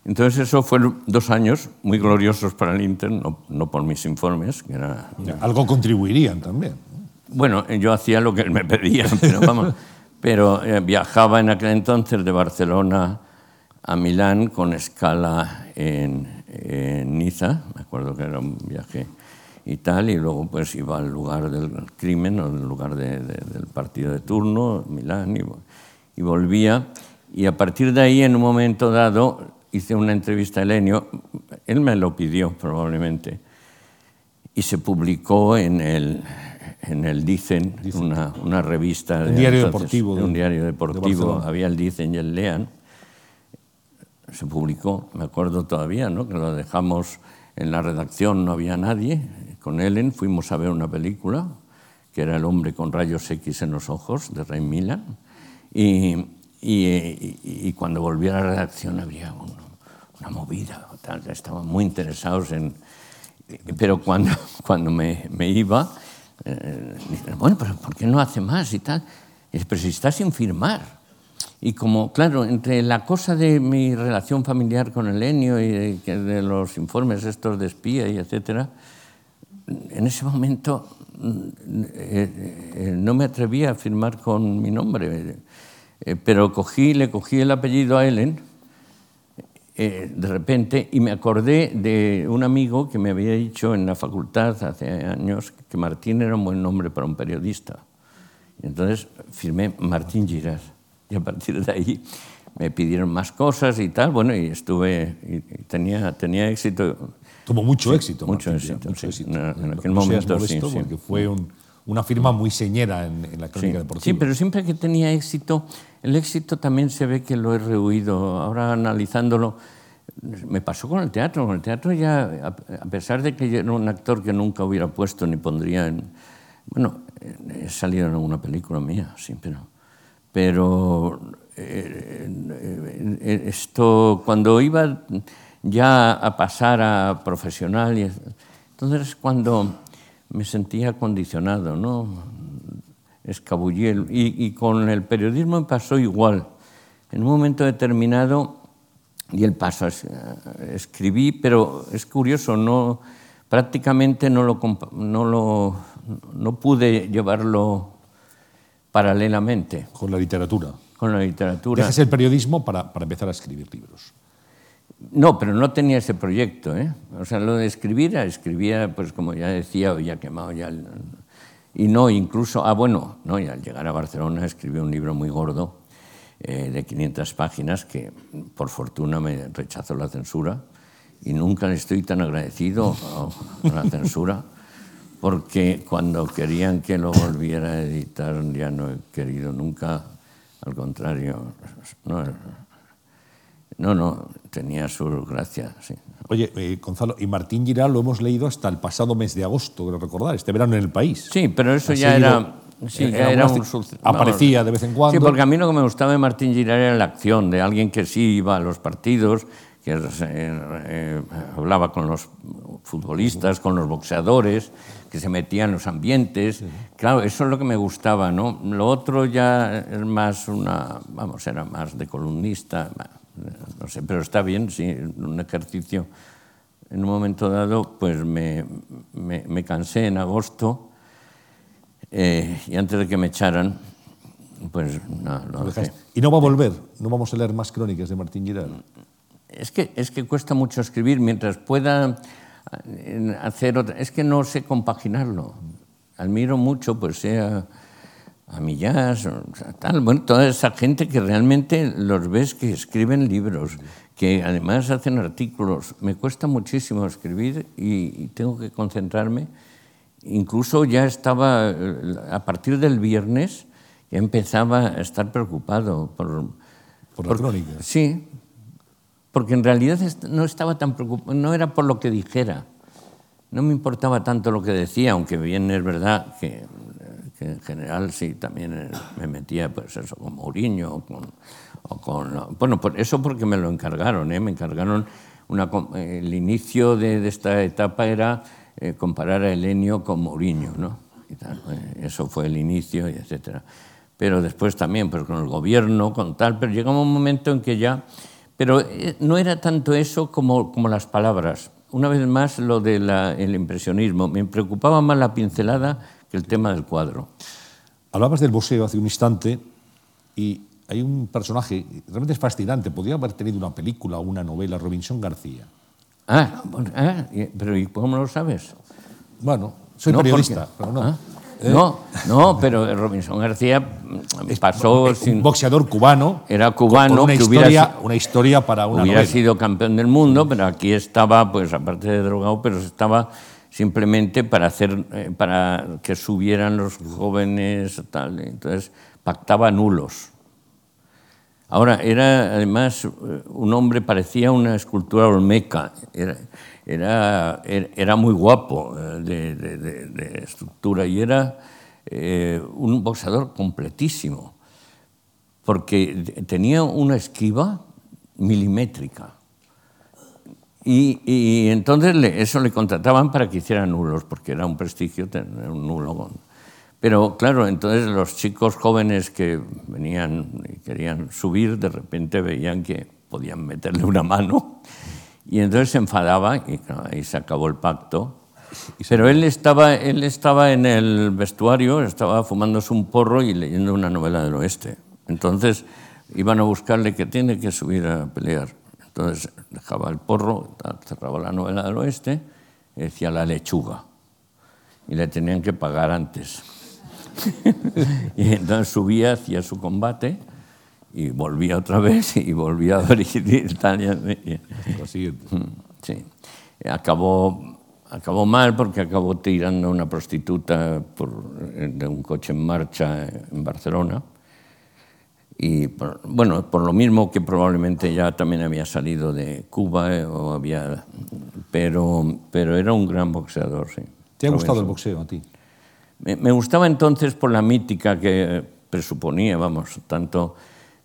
Entonces eso fueron dos años muy gloriosos para el Inter, no, no por mis informes, que era Algo contribuirían también. bueno, yo hacía lo que me pedía, [LAUGHS] pero vamos. Pero eh, viajaba en aquel entonces de Barcelona a Milán con escala en, en Niza, me acuerdo que era un viaje y tal, y luego pues iba al lugar del crimen o al lugar de- de- del partido de turno, Milán, y, y volvía. Y a partir de ahí, en un momento dado, hice una entrevista a Elenio, él me lo pidió probablemente, y se publicó en el, en el Dicen, Una, una revista de Un diario deportivo de un de- diario de deportivo, Barcelona. había el Dicen y el Lean, se publicó, me acuerdo todavía, ¿no? que lo dejamos en la redacción, no había nadie, con Ellen fuimos a ver una película, que era El hombre con rayos X en los ojos, de Ray Milan, y, y, y- cuando volví a la redacción había un- una movida, tal, estaban muy interesados en... Pero cuando, [LAUGHS] cuando me, me iba, eh, bueno, pero ¿por qué no hace más y tal? Pero si está sin firmar. Y como, claro, entre la cosa de mi relación familiar con Elenio y de, de los informes estos de espía y etcétera, en ese momento eh, eh, no me atrevía a firmar con mi nombre, eh, pero cogí, le cogí el apellido a Ellen eh, de repente y me acordé de un amigo que me había dicho en la facultad hace años que Martín era un buen nombre para un periodista. Entonces firmé Martín Giras y a partir de ahí me pidieron más cosas y tal, bueno, y estuve, y tenía, tenía éxito. Tuvo mucho éxito. Mucho éxito, mucho éxito. En, aquel no momento, sí, porque fue una firma muy señera en, la crónica deportiva. Sí, pero siempre que tenía éxito, el éxito también se ve que lo he rehuido. Ahora analizándolo, me pasó con el teatro. Con el teatro ya, a pesar de que yo era un actor que nunca hubiera puesto ni pondría en... Bueno, he salido en alguna película mía, sí, pero... Pero eh, eh, esto, cuando iba ya a pasar a profesional, y, entonces cuando me sentía condicionado, ¿no? Escabullí. Y, y con el periodismo me pasó igual. En un momento determinado y el paso. Escribí, pero es curioso, no, prácticamente no, lo, no, lo, no pude llevarlo paralelamente. Con la literatura. Con la literatura. Dejas el periodismo para, para, empezar a escribir libros. No, pero no tenía ese proyecto. ¿eh? O sea, lo de escribir, escribía, pues como ya decía, ya quemado ya. Y no, incluso, ah, bueno, no, y al llegar a Barcelona escribí un libro muy gordo eh, de 500 páginas que por fortuna me rechazó la censura y nunca le estoy tan agradecido a la censura porque cuando querían que lo volviera a editar ya no he querido nunca, al contrario, no, no tenía su gracia. Sí. Oye, eh, Gonzalo, y Martín Giral lo hemos leído hasta el pasado mes de agosto, creo recordar, este verano en el país. Sí, pero eso ya era Sí, era, era un, aparecía de vez en cuando. Sí, porque a mí lo que me gustaba de Martín Girar era la acción, de alguien que sí iba a los partidos, que eh, eh, hablaba con los futbolistas, con los boxeadores, que se metía en los ambientes. Claro, eso es lo que me gustaba, ¿no? Lo otro ya es más una, vamos, era más de columnista, no sé, pero está bien, sí, un ejercicio. En un momento dado, pues me, me, me cansé en agosto eh, y antes de que me echaran, pues no, lo dejé. ¿Y no va a volver? ¿No vamos a leer más crónicas de Martín Giral? Es que, es que cuesta mucho escribir mientras pueda eh, hacer otra... Es que no sé compaginarlo. Admiro mucho, pues sea a Millás, o tal, bueno, toda esa gente que realmente los ves que escriben libros, que además hacen artículos. Me cuesta muchísimo escribir y, tengo que concentrarme Incluso ya estaba, eh, a partir del viernes, ya empezaba a estar preocupado por... ¿Por la crónica? Sí, porque en realidad no estaba tan preocupado, no era por lo que dijera, no me importaba tanto lo que decía, aunque bien es verdad que, en general sí, también eh, me metía pues eso, con Mourinho o con, o con... Bueno, por eso porque me lo encargaron, ¿eh? me encargaron, una, el inicio de, de esta etapa era eh, comparar a Elenio con Mourinho, ¿no? Eh, eso fue el inicio, y etcétera. Pero después también, pues con el gobierno, con tal, pero llegó un momento en que ya... Pero eh, no era tanto eso como, como las palabras. Una vez más, lo del impresionismo. Me preocupaba más la pincelada que el tema del cuadro. Hablabas del boxeo hace un instante y hay un personaje, realmente es fascinante, podría haber tenido una película o una novela, Robinson García. Ah, ah, pero ¿y cómo lo sabes? Bueno, soy periodista, pero no. ¿Ah? ¿Eh? No, no, pero Robinson García pasó un boxeador cubano. Era cubano. una, historia, una historia para una Hubiera novela. sido campeón del mundo, pero aquí estaba, pues aparte de drogado, pero estaba simplemente para hacer, eh, para que subieran los jóvenes, tal. Entonces pactaba nulos. Ahora, era además eh, un hombre, parecía una escultura olmeca, era, era, era muy guapo eh, de, estructura y era un boxeador completísimo, porque tenía una esquiva milimétrica. Y, y entonces eso le contrataban para que hiciera nulos, porque era un prestigio tener un nulo pero claro, entonces los chicos jóvenes que venían y querían subir, de repente veían que podían meterle una mano y entonces se enfadaba y ahí se acabó el pacto. Pero él estaba, él estaba en el vestuario, estaba fumándose un porro y leyendo una novela del oeste. Entonces iban a buscarle que tiene que subir a pelear. Entonces dejaba el porro, cerraba la novela del oeste y decía la lechuga. Y le tenían que pagar antes. [LAUGHS] y entonces subía, hacía su combate y volvía otra vez y volvía a abrir [LAUGHS] Italia. Sí. Acabó, acabó mal porque acabó tirando a una prostituta por, de un coche en marcha en Barcelona. Y bueno, por lo mismo que probablemente ya también había salido de Cuba, eh, o había, pero, pero era un gran boxeador, sí. ¿Te ha gustado el boxeo a ti? Me, me, gustaba entonces por la mítica que presuponía, vamos, tanto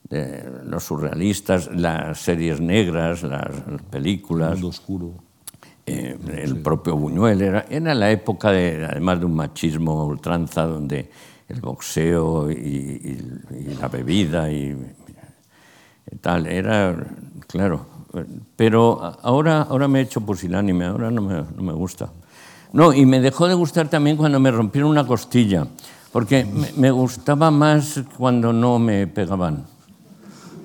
de los surrealistas, las series negras, las, películas. El oscuro. Eh, el propio Buñuel. Era, era la época, de, además de un machismo ultranza, donde el boxeo y, la bebida y, tal, era, claro. Pero ahora, ahora me he hecho pusilánime, ahora no me, no me gusta. No, y me dejó de gustar también cuando me rompieron una costilla, porque me, me gustaba más cuando no me pegaban.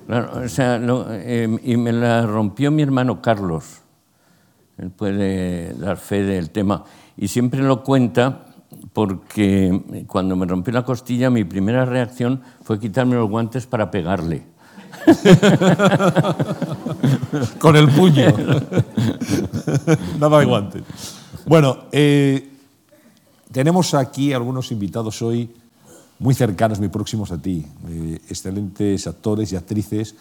Claro, o sea, eh, y me la rompió mi hermano Carlos. Él puede dar fe del tema. Y siempre lo cuenta porque cuando me rompió la costilla, mi primera reacción fue quitarme los guantes para pegarle. [LAUGHS] Con el puño. Nada de guantes. Bueno, eh, tenemos aquí algunos invitados hoy muy cercanos, muy próximos a ti, eh, excelentes actores y actrices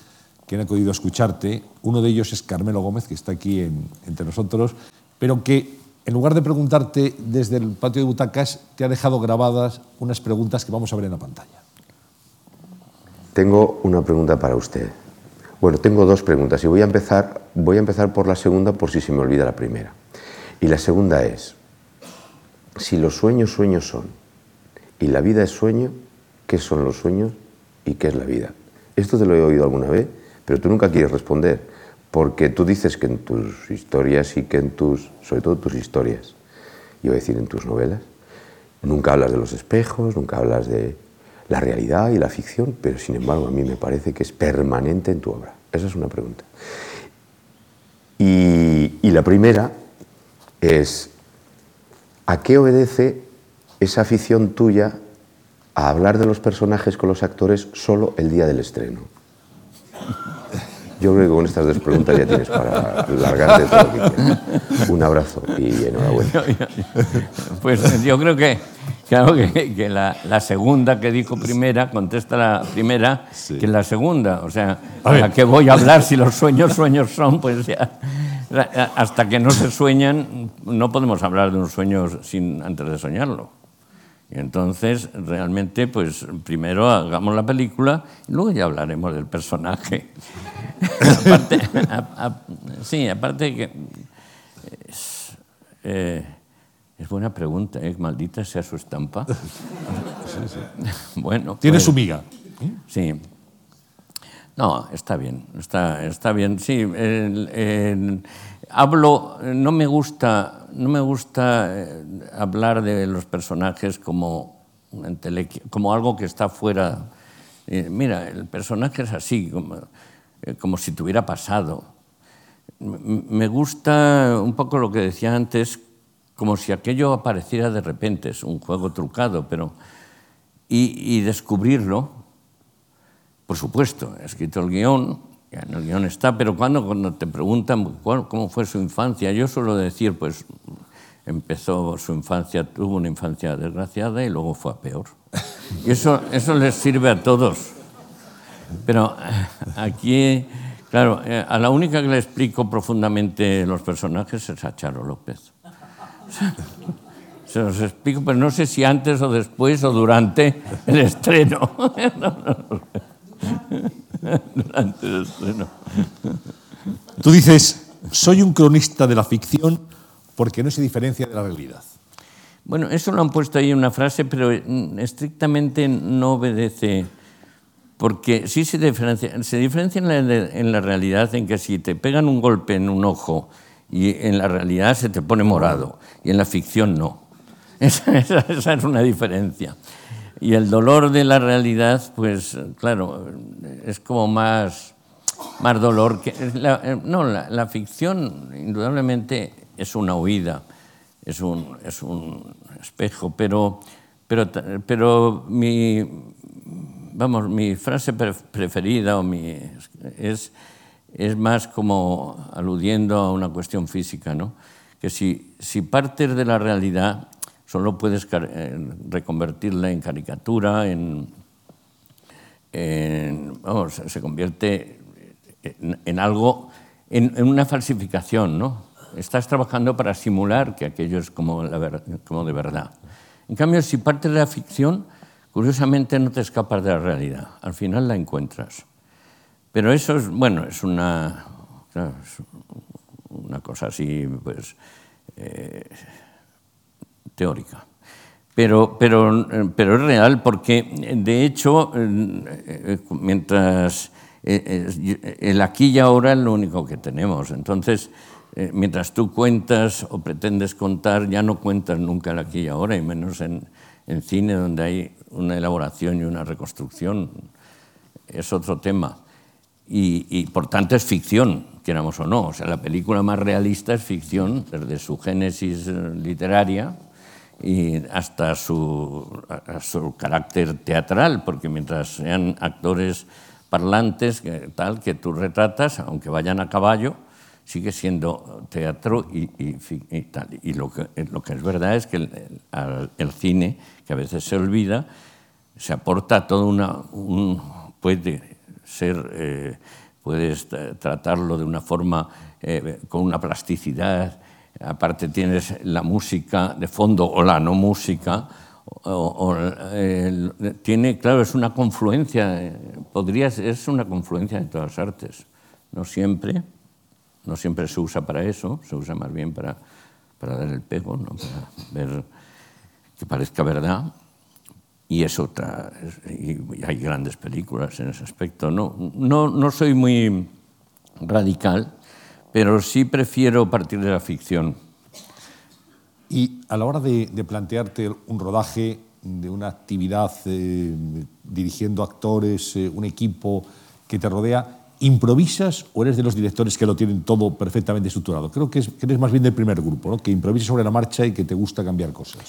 que han acudido a escucharte. Uno de ellos es Carmelo Gómez, que está aquí entre nosotros, pero que en lugar de preguntarte desde el patio de butacas, te ha dejado grabadas unas preguntas que vamos a ver en la pantalla. Tengo una pregunta para usted. Bueno, tengo dos preguntas y voy a empezar, voy a empezar por la segunda por si se me olvida la primera. Y la segunda es, si los sueños sueños son y la vida es sueño, ¿qué son los sueños y qué es la vida? Esto te lo he oído alguna vez, pero tú nunca quieres responder, porque tú dices que en tus historias y que en tus, sobre todo tus historias, voy a decir en tus novelas, nunca hablas de los espejos, nunca hablas de la realidad y la ficción, pero sin embargo a mí me parece que es permanente en tu obra. Esa es una pregunta. Y, y la primera es, ¿a qué obedece esa afición tuya a hablar de los personajes con los actores solo el día del estreno? Yo creo que con estas dos preguntas ya tienes para largarte todo lo que quieras. Un abrazo y enhorabuena. [LAUGHS] Pues yo creo que, claro que, la, segunda que dijo primera contesta la primera que la segunda. O sea, ¿a qué voy a hablar si los sueños sueños son? Pues ya, hasta que no se sueñan, no podemos hablar de un sueño sin, antes de soñarlo. Y entonces, realmente, pues primero hagamos la película y luego ya hablaremos del personaje. [LAUGHS] aparte, sí, aparte que es, eh, es buena pregunta, ¿eh? maldita sea su estampa. [LAUGHS] [LAUGHS] Bueno, Tiene pues, su miga. Sí. No, está bien, está, está bien. Sí, hablo, no me gusta, no me gusta eh, hablar de los personajes como, como algo que está fuera. Eh, mira, el personaje es así, como, eh, como si tuviera pasado. Me gusta un poco lo que decía antes, como si aquello apareciera de repente, es un juego trucado, pero... Y, y descubrirlo, por supuesto, he escrito el guion, en el guion está, pero cuando, cuando te preguntan cómo fue su infancia, yo suelo decir, pues empezó su infancia, tuvo una infancia desgraciada y luego fue a peor. Y eso, eso les sirve a todos. Pero eh, aquí, claro, eh, a la única que le explico profundamente los personajes es a Charo López. Se los explico, pero no sé si antes o después o durante el estreno. [LAUGHS] durante el estreno. Tú dices, soy un cronista de la ficción porque no se diferencia de la realidad. Bueno, eso lo han puesto ahí en una frase, pero estrictamente no obedece, porque sí se diferencia, se diferencia en la, en la realidad en que si te pegan un golpe en un ojo y en la realidad se te pone morado y en la ficción no. [LAUGHS] Esa, esa, esa es una diferencia. Y el dolor de la realidad, pues claro, es como más, más dolor que... no, la, ficción indudablemente es una huida, es un, es un espejo, pero, pero, pero mi, vamos, mi frase preferida o mi, es, es más como aludiendo a una cuestión física, ¿no? que si, si partes de la realidad solo puedes eh, reconvertirla en caricatura, en, vamos, se convierte en, algo, en, una falsificación, ¿no? Estás trabajando para simular que aquello es como de verdad. En cambio, si partes de la ficción, curiosamente no te escapas de la realidad, al final la encuentras. Pero eso es, bueno, es una, una cosa así, pues, eh, teórica. Pero, pero, pero es real porque, de hecho, eh, mientras el aquí y ahora es lo único que tenemos. Entonces, eh, mientras tú cuentas o pretendes contar, ya no cuentas nunca el aquí y ahora, y menos en, en cine donde hay una elaboración y una reconstrucción. Es otro tema. Y, y, por tanto es ficción, queramos o no. O sea, la película más realista es ficción, desde su génesis eh, literaria y hasta su, su carácter teatral, porque mientras sean actores parlantes tal que tú retratas, aunque vayan a caballo, sigue siendo teatro y, y, tal. Y lo que, lo que, es verdad es que el, el, cine, que a veces se olvida, se aporta todo una... Un, puede ser... Eh, puedes tratarlo de una forma eh, con una plasticidad, aparte tienes la música de fondo o la no música, tiene, claro, es una confluencia, podría, es una confluencia de todas las artes. No siempre, no siempre se usa para eso, se usa más bien para, para dar el pego, ¿no? para ver que parezca verdad. Y es otra, y hay grandes películas en ese aspecto. No, no, no soy muy radical, pero sí prefiero partir de la ficción y a la hora de, plantearte un rodaje de una actividad eh, dirigiendo actores, eh, un equipo que te rodea, ¿improvisas o eres de los directores que lo tienen todo perfectamente estructurado? Creo que, eres más bien del primer grupo, ¿no? que improvisas sobre la marcha y que te gusta cambiar cosas.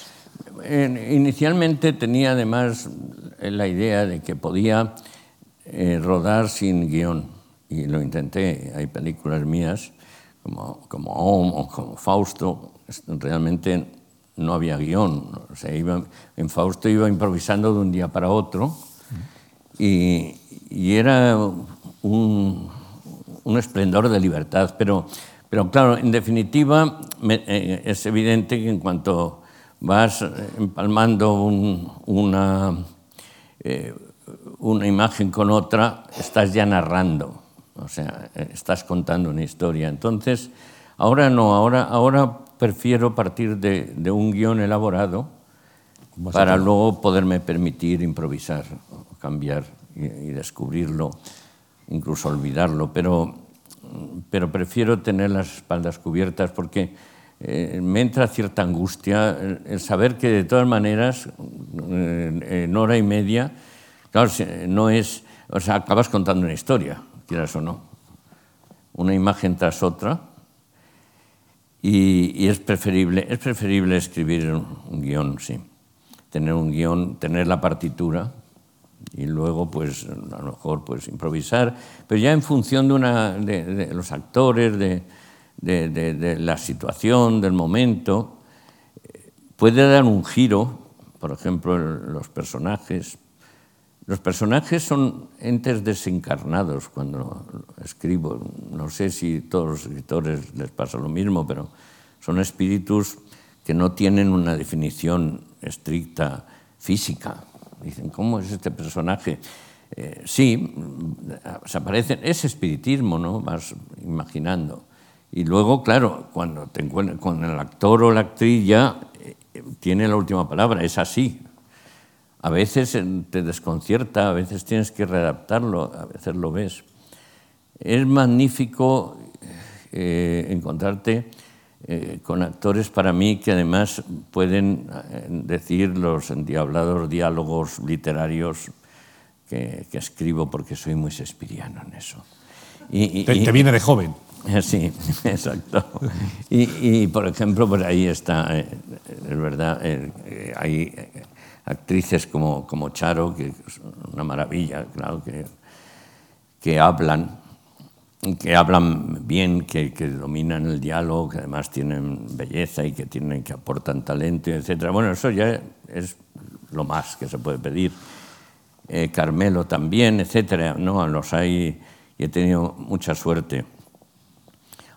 Inicialmente tenía además la idea de que podía eh, rodar sin guion y lo intenté. Hay películas mías como, como o como Fausto realmente no había guion. O sea, iba, en Fausto iba improvisando de un día para otro y, era un, un, esplendor de libertad. Pero, pero claro, en definitiva eh, es evidente que en cuanto vas empalmando una, eh, una imagen con otra, estás ya narrando, o sea, estás contando una historia. Entonces, ahora no, ahora, ahora prefiero partir de, de un guion elaborado para luego poderme permitir improvisar, cambiar y, y, descubrirlo, incluso olvidarlo, pero, pero prefiero tener las espaldas cubiertas porque eh, me entra cierta angustia el, el, saber que de todas maneras eh, en hora y media, claro, no es, o sea, acabas contando una historia, quieras o no, una imagen tras otra, y, es, preferible, es preferible escribir un, guion, sí. Tener un guion, tener la partitura y luego, pues, a lo mejor, pues, improvisar, pero ya en función de, una, de, los actores, de, de, de, la situación, del momento, puede dar un giro, por ejemplo, los personajes. Los personajes son entes desencarnados cuando escribo. No sé si a todos los escritores les pasa lo mismo, pero son espíritus que no tienen una definición estricta física. Dicen, ¿cómo es este personaje? Eh, sí, se aparecen, es espiritismo, ¿no? Vas imaginando. Y luego, claro, cuando te encuentras con el actor o la actriz ya eh, tiene la última palabra, es así, a veces te desconcierta, a veces tienes que readaptarlo, a veces lo ves. Es magnífico eh, encontrarte eh, con actores para mí que además pueden eh, decir los endiablados diálogos literarios que, que, escribo porque soy muy sespiriano en eso. Y, y, te, te, viene de joven. [LAUGHS] Sí, exacto. Y, y por ejemplo, por ahí está, es verdad, hay actrices como, como Charo, que es una maravilla, claro, que, que hablan, que hablan bien, que, que, dominan el diálogo, que además tienen belleza y que, tienen, que aportan talento, etc. Bueno, eso ya es lo más que se puede pedir. Eh, Carmelo también, etc. ¿no? Los hay y he tenido mucha suerte.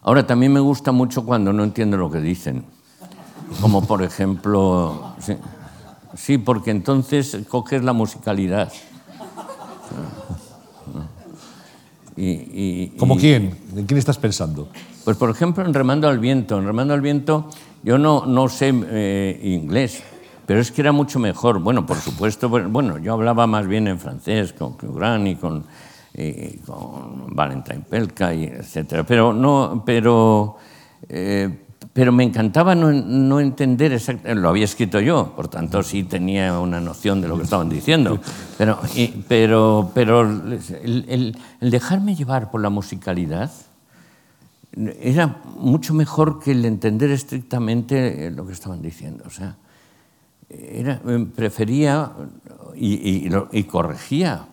Ahora también me gusta mucho cuando no entiendo lo que dicen, como por ejemplo, sí porque entonces coges la musicalidad. Y, y, ¿Como quién? ¿En quién estás pensando? Pues por ejemplo en Remando al Viento. En Remando al Viento yo no, no sé eh, inglés, pero es que era mucho mejor. Bueno, por supuesto, bueno, yo hablaba más bien en francés con Cugran y con y con Valentine Pelka, y etc. Pero, no, pero, eh, pero me encantaba no, entender exactamente, lo había escrito yo, por tanto sí tenía una noción de lo que estaban diciendo, pero, pero, pero el, dejarme llevar por la musicalidad era mucho mejor que el entender estrictamente lo que estaban diciendo. O sea, era, prefería y, y, y corregía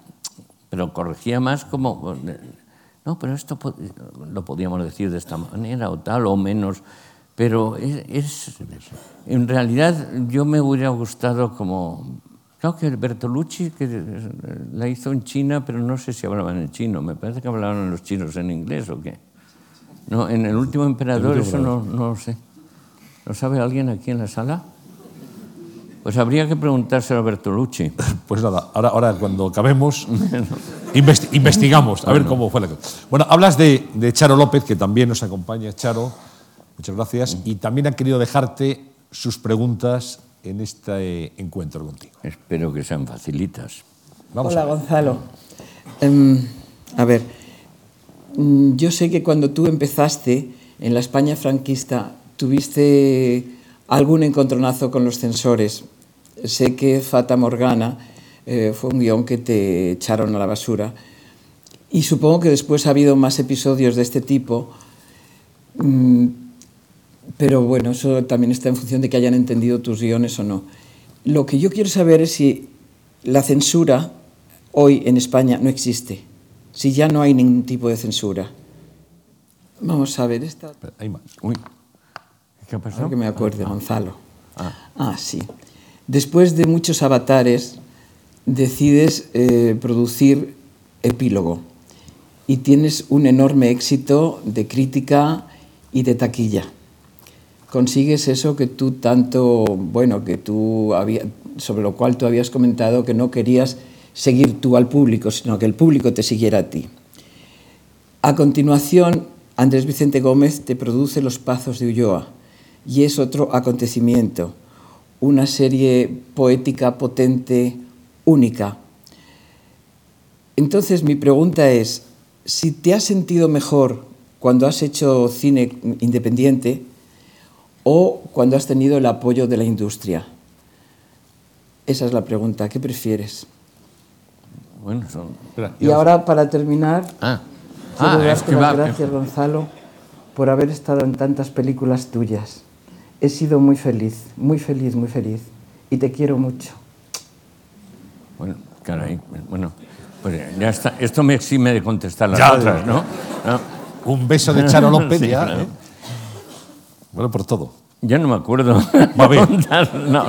pero corregía más como, no, pero esto lo podíamos decir de esta manera o tal o menos, pero es, en realidad yo me hubiera gustado como, claro que Bertolucci que la hizo en China, pero no sé si hablaban en chino, me parece que hablaban los chinos en inglés o qué. No, en el último emperador eso no, no lo sé. ¿Lo sabe alguien aquí en la sala? Pues habría que preguntárselo a Bertolucci. [LAUGHS] Pues nada, ahora, ahora cuando acabemos [LAUGHS] investigamos a ver cómo fue la cosa. Bueno, hablas de, de, Charo López, que también nos acompaña. Charo, muchas gracias. Y también han querido dejarte sus preguntas en este encuentro contigo. Espero que sean facilitas. Vamos Hola, a Gonzalo. Um, a ver, mm, yo sé que cuando tú empezaste en la España franquista tuviste algún encontronazo con los censores. Sé que Fata Morgana eh, fue un guion que te echaron a la basura y supongo que después ha habido más episodios de este tipo, mm, pero bueno, eso también está en función de que hayan entendido tus guiones o no. Lo que yo quiero saber es si la censura hoy en España no existe, si ya no hay ningún tipo de censura. Vamos a ver esta. Hay más. Uy. ¿Qué ha pasado? que me acuerde, ah. Gonzalo. Ah. ah. sí. Después de muchos avatares, decides eh, producir Epílogo y tienes un enorme éxito de crítica y de taquilla. Consigues eso que tú tanto, bueno, que tú había, sobre lo cual tú habías comentado que no querías seguir tú al público, sino que el público te siguiera a ti. A continuación, Andrés Vicente Gómez te produce Los Pazos de Ulloa, y es otro acontecimiento, una serie poética potente, única. Entonces mi pregunta es, si te has sentido mejor cuando has hecho cine independiente o cuando has tenido el apoyo de la industria. Esa es la pregunta, ¿qué prefieres? Bueno, son... Y ahora, para terminar, ah. Ah, es que las gracias, Gonzalo, por haber estado en tantas películas tuyas he sido muy feliz, muy feliz, muy feliz. Y te quiero mucho. Bueno, caray, bueno, pues ya está. Esto me exime de contestar las otras, ¿no? Un beso de Charo López [LAUGHS] ya. ¿eh? Bueno, por todo. Ya no me acuerdo. Va bien. [LAUGHS] no,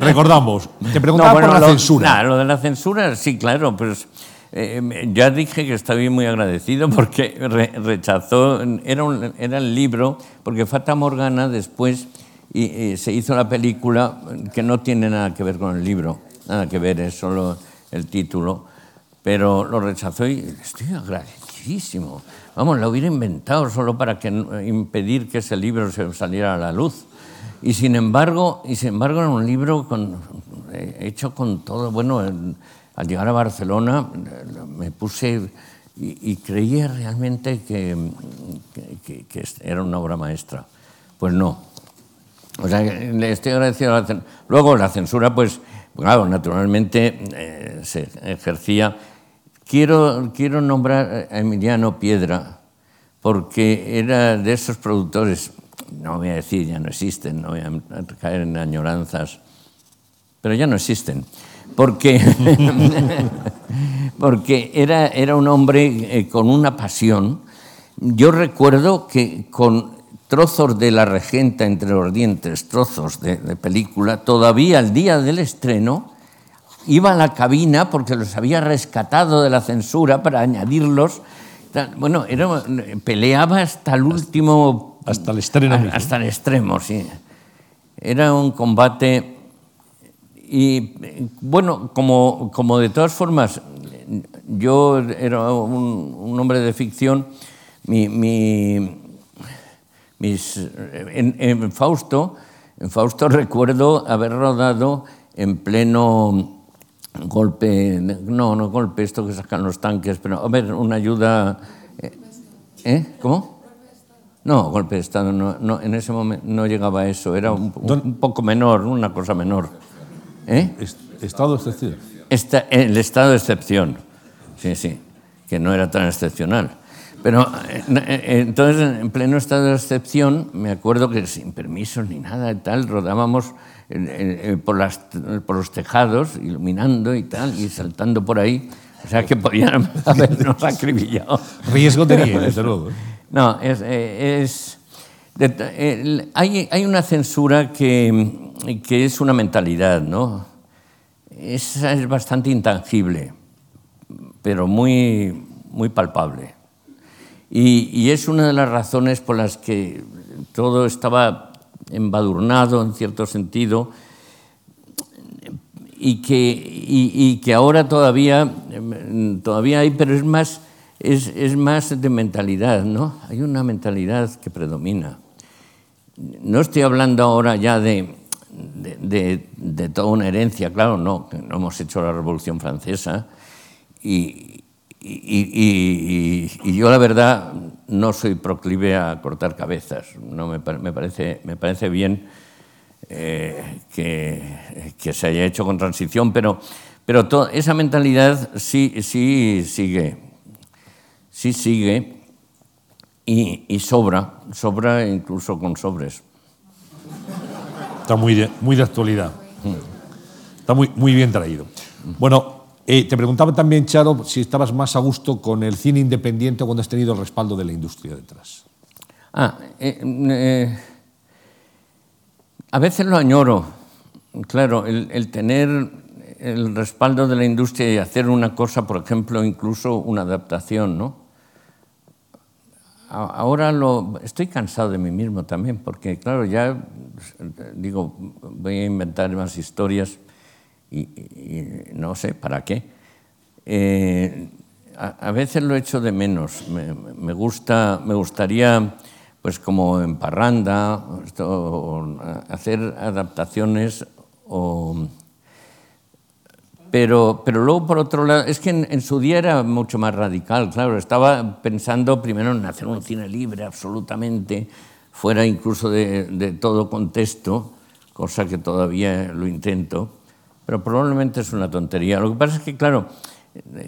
recordamos. Te preguntaba por la lo, censura. lo de la censura, sí, claro, pues eh, ya dije que estaba muy agradecido porque rechazó, era, un, era el libro, porque Fata Morgana después y, se hizo la película que no tiene nada que ver con el libro, nada que ver, es solo el título, pero lo rechazó y estoy agradecidísimo. Vamos, lo hubiera inventado solo para que, impedir que ese libro saliera a la luz. Y sin embargo, y sin embargo era un libro eh, hecho con todo, bueno, al llegar a Barcelona me puse y, creía realmente que, era una obra maestra. Pues no. O sea, le estoy agradecido a la Luego la censura, pues, claro, naturalmente eh, se ejercía. Quiero, quiero nombrar a Emiliano Piedra, porque era de esos productores, no voy a decir, ya no existen, no voy a caer en añoranzas, pero ya no existen. Porque, [LAUGHS] porque era, era un hombre eh, con una pasión. Yo recuerdo que con trozos de la regenta entre los dientes, trozos de, de película, todavía el día del estreno iba a la cabina porque los había rescatado de la censura para añadirlos. Bueno, era, peleaba hasta el último... Hasta el extremo. Hasta el extremo, sí. Era un combate... Y bueno, como, como de todas formas, yo era un, un hombre de ficción, mi, mi, mis, en, en, Fausto, en Fausto [LAUGHS] recuerdo haber rodado en pleno golpe, no, no golpe, esto que sacan los tanques, pero a ver, una ayuda... ¿Eh? ¿eh? ¿Cómo? No, golpe de Estado, no, no, en ese momento no llegaba a eso, era un, un poco menor, una cosa menor. ¿Eh? ¿Estado de excepción? Esta, el estado de excepción, sí, sí, que no era tan excepcional. Pero eh, eh, entonces, en pleno estado de excepción, me acuerdo que sin permisos ni nada y tal, rodábamos por, las, por los tejados, iluminando y tal, y saltando por ahí. O sea, que podían [LAUGHS] habernos acribillado. Riesgo tenía, desde luego. No, es... es de, hay, hay, una censura que, que, es una mentalidad, ¿no? Esa es bastante intangible, pero muy, muy palpable. Y, y, es una de las razones por las que todo estaba embadurnado en cierto sentido y que, y, y que ahora todavía, todavía hay, pero es más, es, es, más de mentalidad, ¿no? Hay una mentalidad que predomina. No estoy hablando ahora ya de, de, de, de toda una herencia, claro, no, no hemos hecho la Revolución Francesa y, y, y, yo la verdad no soy proclive a cortar cabezas. No me, me parece, me parece bien eh, que, que, se haya hecho con transición, pero, pero to, esa mentalidad sí, sí sigue, sí sigue y, y, sobra, sobra incluso con sobres. Está muy de, muy de actualidad. Está muy, muy bien traído. Bueno, eh, te preguntaba también, Charo, si estabas más a gusto con el cine independiente cuando has tenido el respaldo de la industria detrás. Ah, eh, eh, a veces lo añoro. Claro, el, el, tener el respaldo de la industria y hacer una cosa, por ejemplo, incluso una adaptación, ¿no? Ahora lo, estoy cansado de mí mismo también, porque claro, ya digo, voy a inventar más historias y, y no sé para qué. Eh, a, a, veces lo echo de menos. Me, me, gusta, me gustaría, pues como en Parranda, esto, hacer adaptaciones o... Pero, pero luego, por otro lado, es que en, en, su día era mucho más radical, claro. Estaba pensando primero en hacer un cine libre, absolutamente, fuera incluso de, de todo contexto, cosa que todavía lo intento pero probablemente es una tontería. Lo que pasa es que, claro,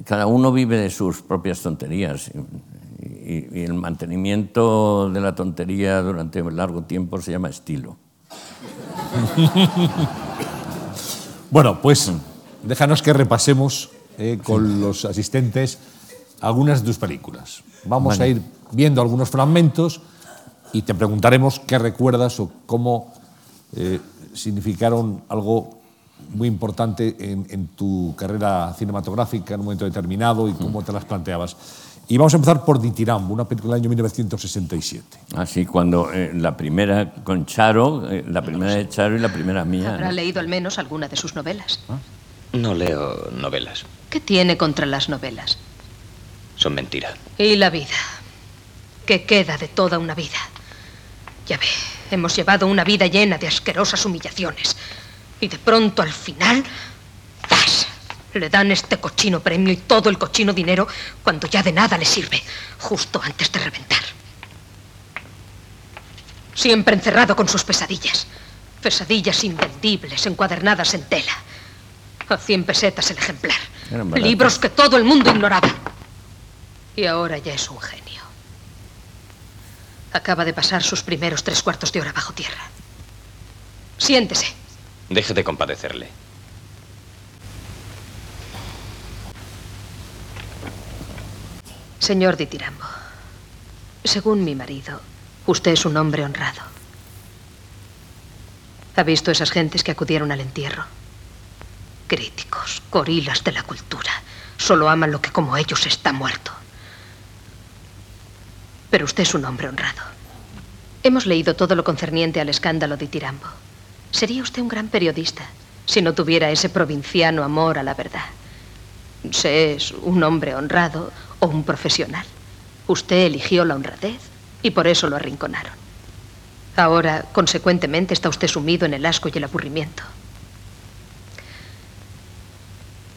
cada uno vive de sus propias tonterías y, y, el mantenimiento de la tontería durante un largo tiempo se llama estilo. [LAUGHS] bueno, pues déjanos que repasemos eh, con los asistentes algunas de tus películas. Vamos vale. a ir viendo algunos fragmentos y te preguntaremos qué recuerdas o cómo eh, significaron algo muy importante en, en, tu carrera cinematográfica en un momento determinado y cómo te las planteabas. Y vamos a empezar por Ditirambo, una película del año 1967. Así, cuando eh, la primera con Charo, eh, la primera de Charo y la primera mía. ¿Habrá ¿no? leído al menos alguna de sus novelas? ¿Ah? No leo novelas. ¿Qué tiene contra las novelas? Son mentira. ¿Y la vida? ¿Qué queda de toda una vida? Ya ve, hemos llevado una vida llena de asquerosas humillaciones. Y de pronto al final, ¡zas! Le dan este cochino premio y todo el cochino dinero cuando ya de nada le sirve, justo antes de reventar. Siempre encerrado con sus pesadillas. Pesadillas invendibles, encuadernadas en tela. A cien pesetas el ejemplar. Libros que todo el mundo ignoraba. Y ahora ya es un genio. Acaba de pasar sus primeros tres cuartos de hora bajo tierra. Siéntese. Deje de compadecerle. Señor Ditirambo, según mi marido, usted es un hombre honrado. ¿Ha visto esas gentes que acudieron al entierro? Críticos, gorilas de la cultura. Solo aman lo que como ellos está muerto. Pero usted es un hombre honrado. Hemos leído todo lo concerniente al escándalo de Tirambo. Sería usted un gran periodista si no tuviera ese provinciano amor a la verdad. Se es un hombre honrado o un profesional. Usted eligió la honradez y por eso lo arrinconaron. Ahora, consecuentemente, está usted sumido en el asco y el aburrimiento.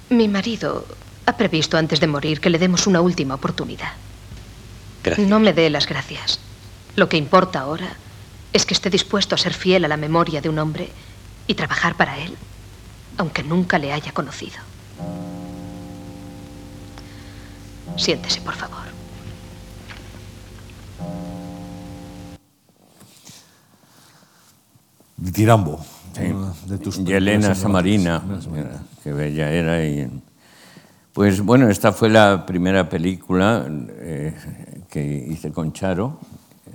Mi marido ha previsto antes de morir que le demos una última oportunidad. Gracias. No me dé las gracias. Lo que importa ahora es que esté dispuesto a ser fiel a la memoria de un hombre y trabajar para él, aunque nunca le haya conocido. Siéntese, por favor. Ditirambo. Sí. una de tus y Elena películas Samarina, Samarina. qué bella era. Y, pues bueno, esta fue la primera película eh, que hice con Charo,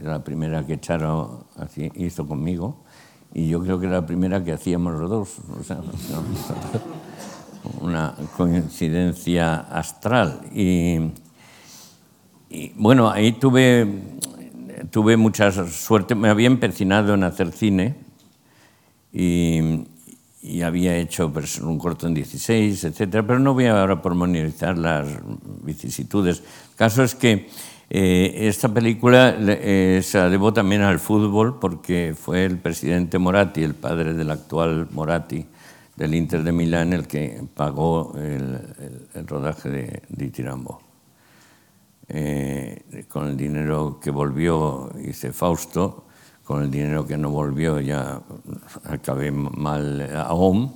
era la primera que Charo hizo conmigo, y yo creo que era la primera que hacíamos los dos. [LAUGHS] una coincidencia astral. Y, bueno, ahí tuve, tuve mucha suerte, me había empecinado en hacer cine y, había hecho pues, un corto en 16, etcétera, pero no voy ahora por monitorizar las vicisitudes. El caso es que eh, esta película eh, se debo también al fútbol porque fue el presidente Moratti, el padre del actual Moratti del Inter de Milán, el que pagó el, el- el rodaje de, de. Eh, con el dinero que volvió hice Fausto, con el dinero que no volvió ya acabé mal a OM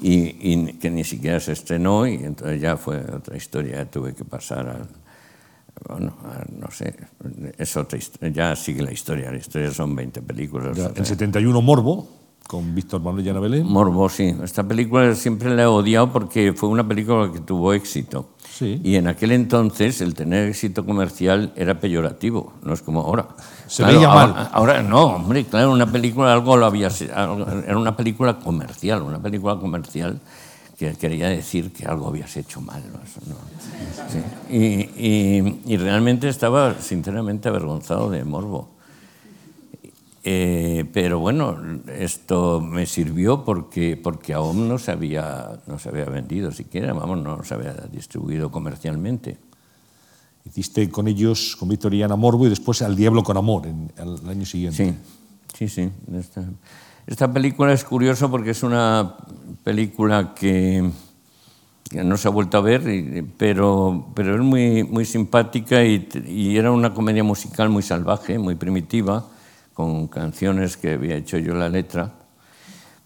y, y que ni siquiera se estrenó y entonces ya fue otra historia, tuve que pasar al, bueno, no sé, es otra ya sigue la historia, la historia son 20 películas. Ya, en 71 Morbo, con Víctor Manuel Llana Belén. Morbo, sí. Esta película siempre la he odiado porque fue una película que tuvo éxito. Sí. Y en aquel entonces el tener éxito comercial era peyorativo, no es como ahora. Se veía ahora, mal. Ahora no, hombre, claro, una película algo lo había era una película comercial, una película comercial que quería decir que algo habías hecho mal. ¿no? Sí. Y, y- y realmente estaba sinceramente avergonzado de Morbo. Eh, pero bueno, esto me sirvió porque, porque aún no se, había, no se había vendido siquiera, vamos, no se había distribuido comercialmente. Hiciste con ellos, con Víctor y Ana Morbo y después Al Diablo con Amor, en, el año siguiente. Sí, sí, sí. Esta, película es curiosa porque es una película que, que no se ha vuelto a ver, y- pero, pero es muy, muy simpática y, y era una comedia musical muy salvaje, muy primitiva, con canciones que había hecho yo la letra.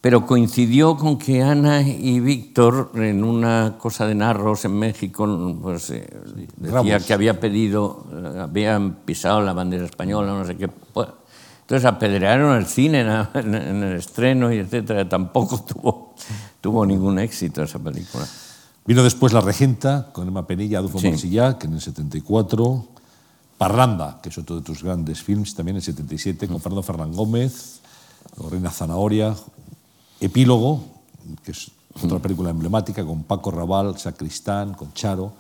Pero coincidió con que Ana y Víctor, en una cosa de narros en México, pues, eh, decía Ramos. que había pedido, eh, habían pisado la bandera española, no sé qué. Pues, entonces apedrearon el cine en, el estreno y etcétera. Tampoco tuvo, tuvo ningún éxito esa película. Vino después La Regenta, con Emma Penilla, Adolfo Sí. Marsillac, en el 74. Parranda, que es otro de tus grandes films, también en el 77, con Fernando Fernán Gómez, Lorena Zanahoria. Epílogo, que es otra película emblemática, con Paco Raval, Sacristán, con Charo.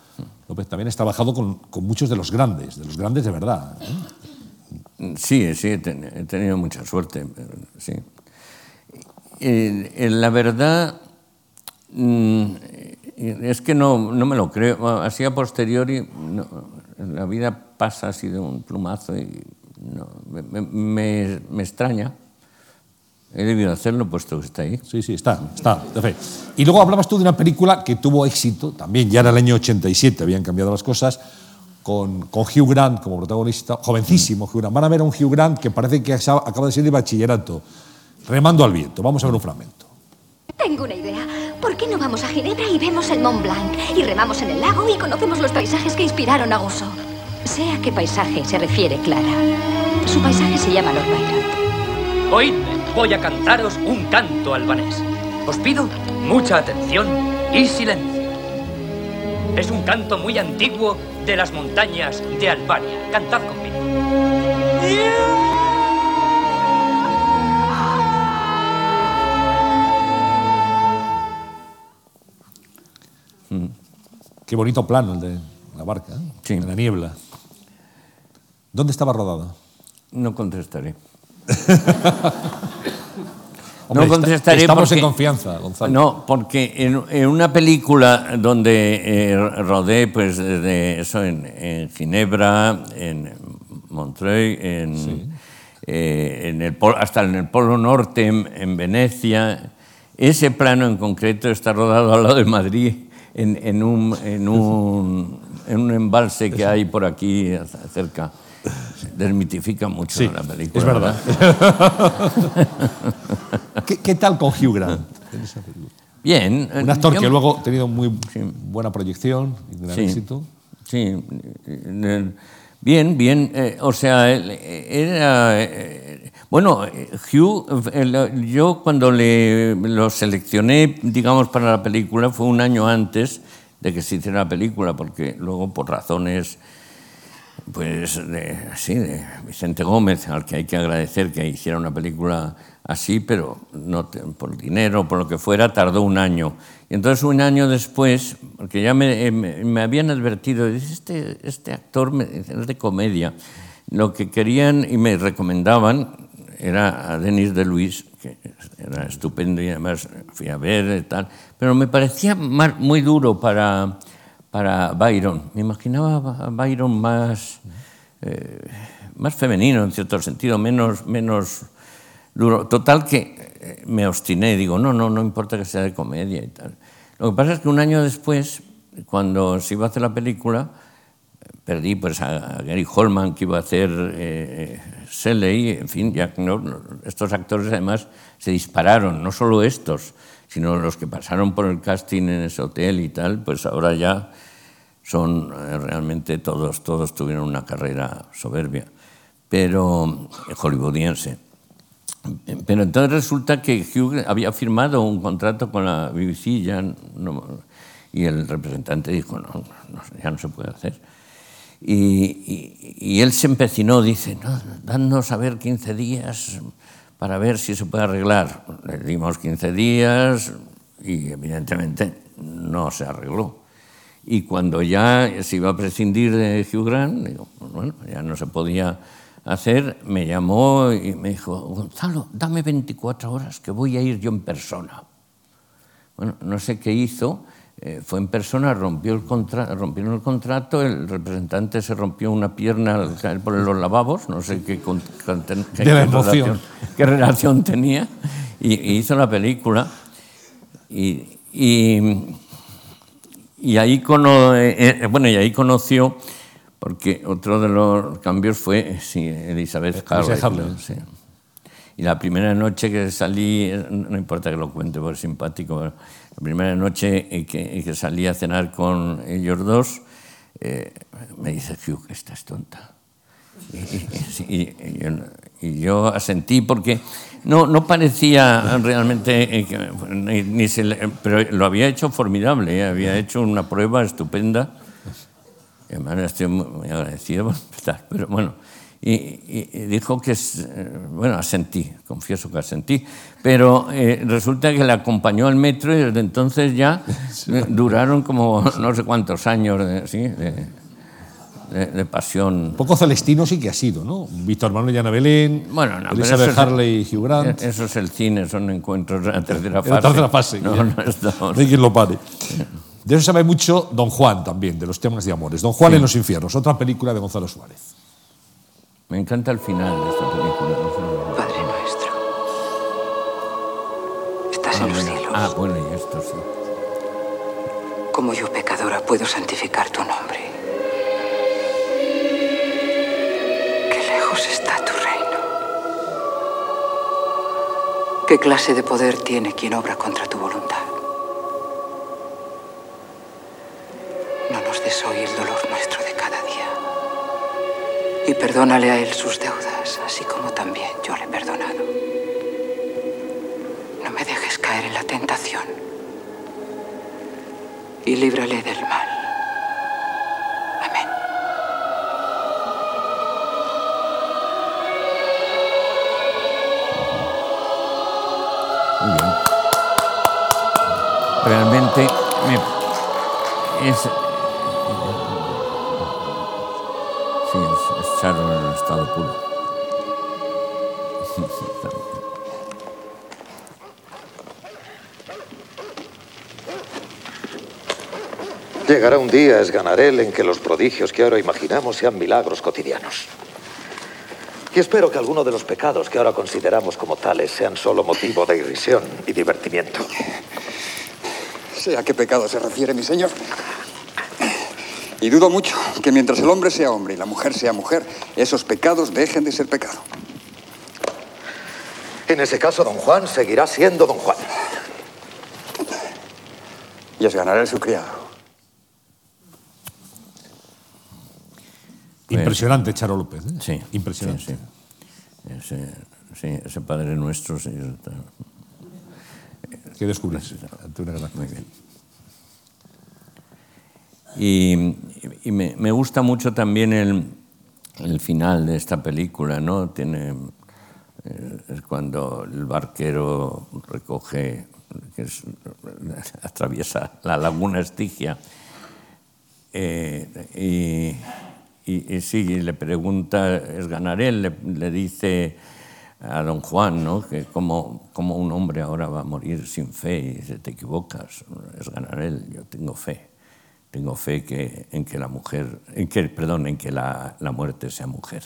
López también has trabajado con, con muchos de los grandes, de los grandes de verdad. ¿eh? Sí, sí, he, ten- he tenido mucha suerte. sí. La verdad mm, es que no, no me lo creo. Así a posteriori, la vida pasa así de un plumazo y me, extraña. He debido hacerlo puesto que está ahí. Sí, sí, está, está. Y luego hablabas tú de una película que tuvo éxito, también ya era el año 87, habían cambiado las cosas, con, con Hugh Grant como protagonista, jovencísimo Hugh Grant. Van a ver a un Hugh Grant que parece que acaba de salir de bachillerato, remando al viento. Vamos a ver un fragmento. Tengo una idea. ¿Por qué no vamos a Ginebra y vemos el Mont Blanc? Y remamos en el lago y conocemos los paisajes que inspiraron a Gusso. Sé a qué paisaje se refiere Clara. Su paisaje se llama Lord Byron. Oídme, voy a cantaros un canto albanés. Os pido mucha atención y silencio. Es un canto muy antiguo de las montañas de Albania. Cantad conmigo. Qué bonito plano el de la barca, ¿eh? Sí. en la niebla. ¿Dónde estaba rodada? No contestaré. [LAUGHS] Hombre, no contestaré estamos porque- en confianza, Gonzalo. No, porque en, en una película donde eh, rodé, pues desde eso en, en Ginebra, en Montreuil, en, eh, en el hasta en el Polo Norte, en, en Venecia, ese plano en concreto está rodado al lado de Madrid, en, en un, en, un, en un embalse que hay por aquí cerca. Desmitifica mucho Sí, la película. es verdad. [LAUGHS] ¿Qué, qué tal con Hugh Grant? en esa película? Bien. eh, Un actor yo- que luego ha tenido muy buena proyección y gran Sí. éxito. Sí, eh, bien, bien. eh, o sea, él era. eh, bueno, eh, Hugh, eh, lo- yo cuando le, lo seleccioné, digamos, para la película, fue un año antes de que se hiciera la película, porque luego, por razones. Pues de, sí, de Vicente Gómez, al que hay que agradecer que hiciera una película así, pero no te- por dinero, por lo que fuera, tardó un año. Y entonces un año después, porque ya me, eh, habían advertido, este, este actor es de comedia, lo que querían y me recomendaban era a Denis de Luis, que era estupendo y además fui a ver y tal, pero me parecía muy duro para, para Byron. Me imaginaba a Byron más, eh, más femenino en cierto sentido, menos, menos duro. Total que eh, me obstiné, digo, no, no, no importa que sea de comedia y tal. Lo que pasa es que un año después, cuando se iba a hacer la película, perdí pues a, Gary Holman que iba a hacer eh, en fin, ya no- estos actores además se dispararon, no solo estos, sino los que pasaron por el casting en ese hotel y tal, pues ahora ya son eh, realmente todos, todos tuvieron una carrera soberbia, pero eh, hollywoodiense. Pero entonces resulta que Hugh había firmado un contrato con la BBC y el representante dijo, no, ya no se puede hacer. Y, y- y él se empecinó, dice, no, dadnos a ver 15 días para ver si se puede arreglar. Le dimos 15 días y evidentemente no se arregló. Y cuando ya se iba a prescindir de Hugh Grant, digo, bueno, ya no se podía hacer, me llamó y me dijo, Gonzalo, dame 24 horas que voy a ir yo en persona. Bueno, no sé qué hizo, eh, fue en persona, rompió el contra- rompieron el contrato, el representante se rompió una pierna al caer por los lavabos, no sé qué, relación- qué relación tenía, y, y hizo la película. Y, y- y ahí, cono- eh, eh, bueno, y ahí conoció, porque otro de los cambios fue sí, Elizabeth. Harley. sí. Y la primera noche que salí, no importa que lo cuente porque es simpático, primera noche que, que salí a cenar con ellos dos, eh, me dice Hugh estás tonta. Y, yo, asentí porque no, no parecía realmente, eh, ni, ni se le- pero lo había hecho formidable, eh, había hecho una prueba estupenda. Además estoy muy, agradecido [LAUGHS] pero bueno. Y, y- y dijo que, es, eh, bueno, asentí, confieso que asentí, pero eh, resulta que la acompañó al metro y desde entonces ya eh, duraron como no sé cuántos años de, sí, de, de- de pasión. Un poco celestino sí que ha sido, ¿no? Víctor Manuel Llana Belén, Bueno, no, Elizabeth es- Harley y Hugh Grant. Eso es el cine, son encuentros de la tercera fase. la tercera fase. No, ya. no estamos. No hay quien lo pare. De eso sabe mucho Don Juan también, de los temas de amores. Don Juan en los infiernos, otra película de Gonzalo Suárez. Me encanta el final de esta película. no sé. Padre nuestro, estás Ah, en los bueno. cielos. Ah, bueno, y esto sí. Como yo pecadora puedo santificar tu nombre. Qué lejos está tu reino. ¿Qué clase de poder tiene quien obra contra tu voluntad? No nos des hoy el dolor nuestro Perdónale a él sus deudas, así como también yo le he perdonado. No me dejes caer en la tentación y líbrale del mal. Amén. Realmente me, es en estado puro. [LAUGHS] Llegará un día, Esganarel, en que los prodigios que ahora imaginamos sean milagros cotidianos. Y espero que alguno de los pecados que ahora consideramos como tales sean solo motivo de irrisión y divertimiento. Sé a qué pecado se refiere, mi señor. Y dudo mucho que mientras el hombre sea hombre y la mujer sea mujer, esos pecados dejen de ser pecado. En ese caso, don Juan seguirá siendo don Juan. Y Esganarel su criado. Impresionante Charo López. ¿eh? Sí. Impresionante. Sí, sí. Ese, sí, ese Padre Nuestro. Sí, está- ¿Qué descubres gran- Muy bien. Y, me, gusta mucho también el, final de esta película, ¿no? Tiene, eh, es cuando el barquero recoge, que es- [LAUGHS] atraviesa la laguna Estigia, eh, y, y, y sí, le pregunta, es Ganarel, le, le dice a don Juan, ¿no? Que cómo un hombre ahora va a morir sin fe, y dice, te equivocas, es Ganarel, yo tengo fe. Tengo fe que, en que la mujer, en que, perdón, en que la, la muerte sea mujer.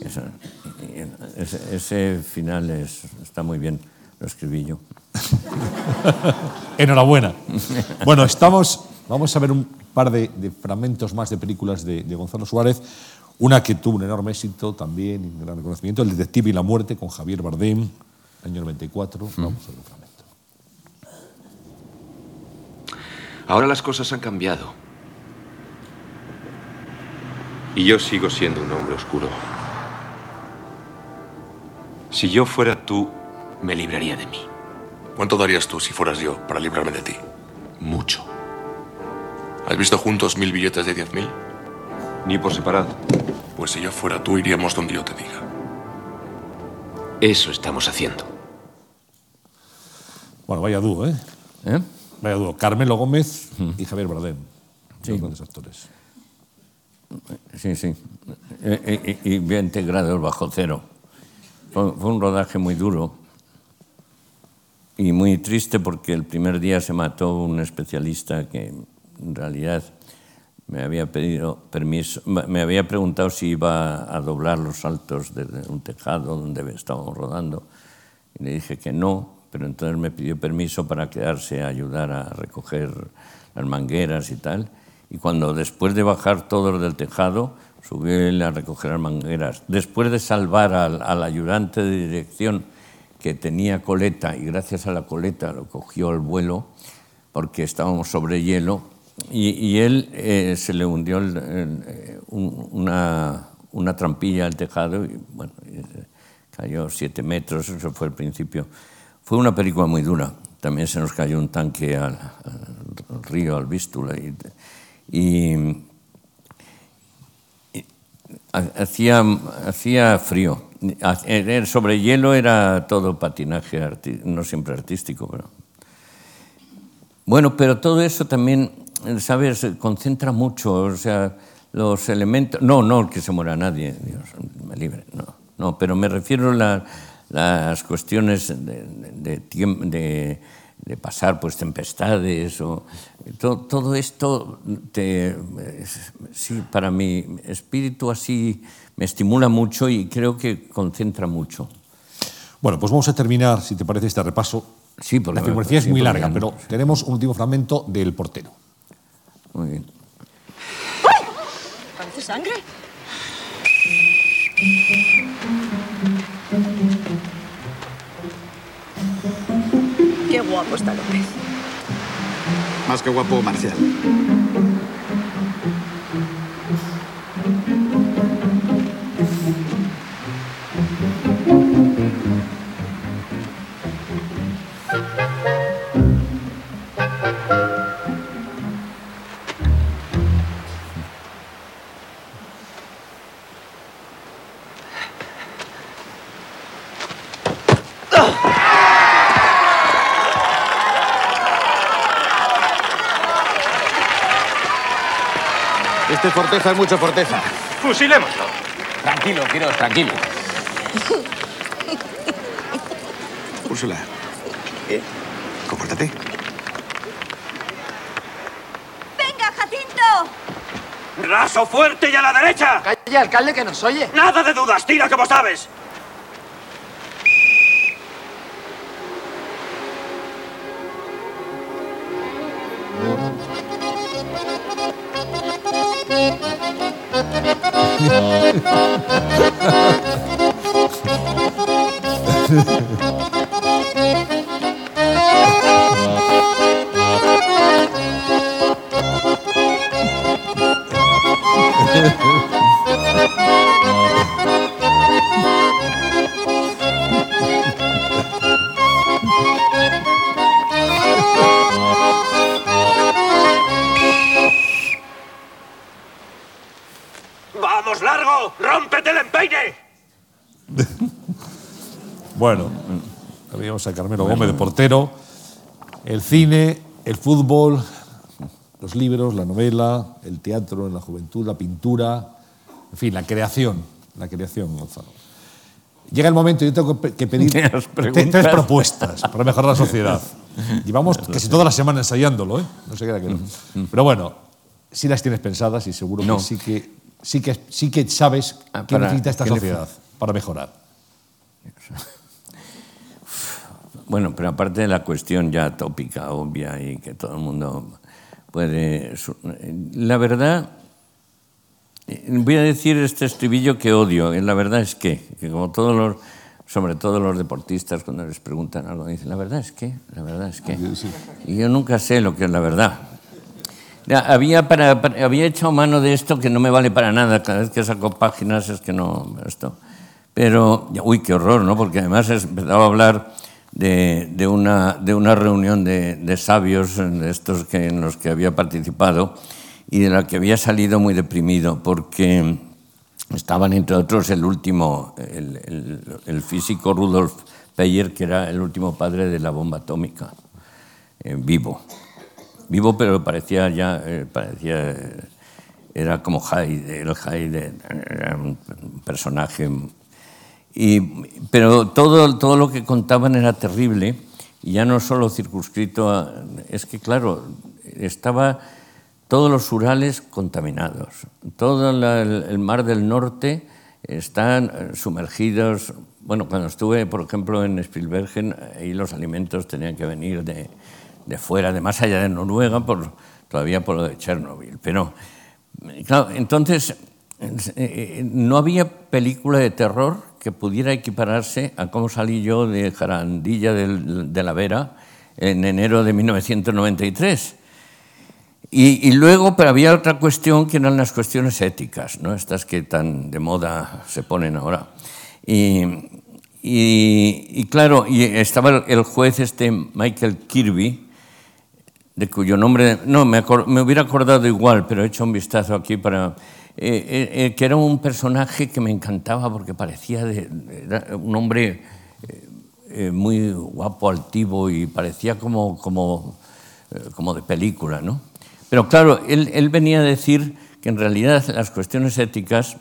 Eso- ese, ese final es, está muy bien, lo escribí yo. [LAUGHS] Enhorabuena. Bueno, estamos. Vamos a ver un par de, de fragmentos más de películas de, de Gonzalo Suárez. Una que tuvo un enorme éxito también, y un gran reconocimiento, El Detective y la Muerte, con Javier Bardem, año 94. Vamos a ver un fragmento. Ahora las cosas han cambiado. Y yo sigo siendo un hombre oscuro. Si yo fuera tú, me libraría de mí. ¿Cuánto darías tú si fueras yo para librarme de ti? Mucho. ¿Has visto juntos mil billetes de diez mil? Ni por separado. Pues si yo fuera tú, iríamos donde yo te diga. Eso estamos haciendo. Bueno, vaya dúo, ¿eh? ¿Eh? Vaya dúo. Carmelo Gómez y Javier Bardem. Sí. Dos grandes actores. Sí, sí. Eh, eh, Y, bien integrados bajo cero. Fue, fue un rodaje muy duro y muy triste porque el primer día se mató un especialista que en realidad me había pedido permiso, me había preguntado si iba a doblar los saltos desde un tejado donde estábamos rodando y le dije que no, pero entonces me pidió permiso para quedarse a ayudar a recoger las mangueras y tal. Y cuando después de bajar todos del tejado, subió él a recoger las mangueras. Después de salvar al, al ayudante de dirección que tenía coleta y gracias a la coleta lo cogió al vuelo porque estábamos sobre hielo y, y él eh, se le hundió el- el, eh, un- una, una trampilla al tejado y bueno, eh, cayó siete metros, eso fue el principio. Fue una película muy dura. También se nos cayó un tanque al, río, al Vístula. Y, y- y ha- hacía, hacía frío. Ha- eh, Sobre hielo era todo patinaje, no siempre artístico, pero... Bueno, pero todo eso también, ¿sabes? Concentra mucho, o sea, los elementos... No, no que se muera nadie, Dios me libre, no. No, pero me refiero a la- las cuestiones de, de, de- de pasar pues tempestades o to- todo esto te, sí para mi espíritu así me estimula mucho y creo que concentra mucho. Bueno, pues vamos a terminar, si te parece, este repaso. Sí, porque La filmografía es muy larga, pero tenemos un último fragmento del portero. Muy bien. ¿Parece sangre? Más que guapo, Marcial. Forteza es mucho Forteza. Fusilémoslo. Tranquilo, Quiroz, tranquilo. Úrsula. ¿Qué? Compórtate. ¡Venga, Jacinto! ¡Raso fuerte y a la derecha! Calla, alcalde, que nos oye. ¡Nada de dudas! ¡Tira como sabes! ¡Vamos, [LAUGHS] El cine, el fútbol, los libros, la novela, el teatro en la juventud, la pintura, en fin, la creación, la creación, Gonzalo. Llega el momento, yo tengo que pedir [LAUGHS] tres propuestas para mejorar la sociedad. Llevamos casi toda la semana ensayándolo, ¿eh? No se queda que no. Pero bueno, sí las tienes pensadas y seguro No. que sí que sí que sí que sabes qué Ah, para- necesita esta ¿qué sociedad para mejorar. Bueno, pero aparte de la cuestión ya tópica, obvia y que todo el mundo puede... La verdad, eh, voy a decir este estribillo que odio. y La verdad es que, que como todos los, sobre todo los deportistas, cuando les preguntan algo, dicen, la verdad es que, la verdad es que. Y yo nunca sé lo que es la verdad. Ya, había, para, para- había echado mano de esto que no me vale para nada. Cada vez que saco páginas es que no. Esto. Pero, uy, qué horror, ¿no? Porque además es- empezaba a hablar de, de una, de una reunión de, de sabios, de estos que, en los que había participado, y de la que había salido muy deprimido, porque estaban, entre otros, el último, el, físico Rudolf Peyer, que era el último padre de la bomba atómica, eh, vivo vivo, pero parecía ya, eh, parecía, eh, era como Hyde, el Hyde era un personaje. Y, pero todo, todo lo que contaban era terrible, y ya no solo circunscrito a... Es que, claro, estaba todos los Urales contaminados, todo la- el, mar del norte están eh, sumergidos. Bueno, cuando estuve, por ejemplo, en Spielbergen, ahí los alimentos tenían que venir de, de fuera, de más allá de Noruega, por, todavía por lo de Chernobyl. Pero, eh, entonces, eh, no había película de terror que pudiera equipararse a cómo salí yo de Jarandilla de la Vera en enero de 1993. Y, y luego, pero había otra cuestión que eran las cuestiones éticas, ¿no? estas que tan de moda se ponen ahora. Y, y- y claro, estaba el- juez este Michael Kirby, de cuyo nombre, no, me, me hubiera acordado igual, pero he hecho un vistazo aquí para... eh, eh, eh, que era un personaje que me encantaba porque parecía de, era un hombre eh, eh, muy guapo, altivo y parecía como, como, eh, como de película, ¿no? Pero claro, él, él venía a decir que en realidad las cuestiones éticas,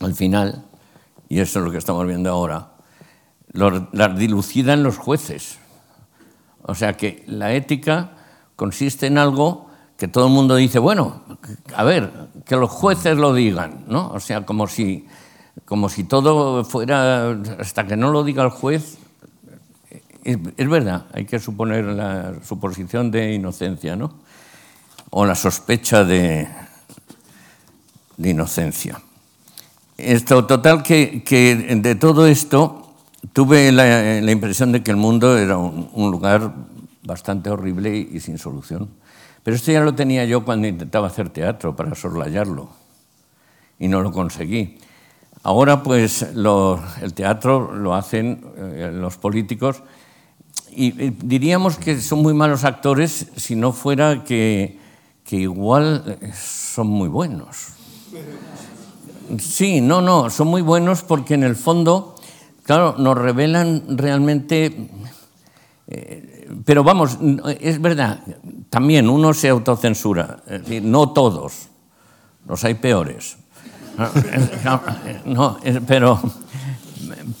al final, y eso es lo que estamos viendo ahora, las dilucidan los jueces. O sea que la ética consiste en algo que todo el mundo dice, bueno, a ver, que los jueces lo digan, ¿no? O sea, como si, como si todo fuera, hasta que no lo diga el juez, es, verdad, hay que suponer la suposición de inocencia, ¿no? O la sospecha de, de inocencia. Esto, total, que, de todo esto tuve la, la impresión de que el mundo era un, lugar bastante horrible y sin solución. Pero esto ya lo tenía yo cuando intentaba hacer teatro para soslayarlo y no lo conseguí. Ahora, pues, el teatro lo hacen eh, los políticos y diríamos que son muy malos actores si no fuera que, igual eh, son muy buenos. Sí, no, no, son muy buenos porque en el fondo, claro, nos revelan realmente... eh, pero vamos, es verdad, también uno se autocensura, no todos, los hay peores. No, [LAUGHS] pero,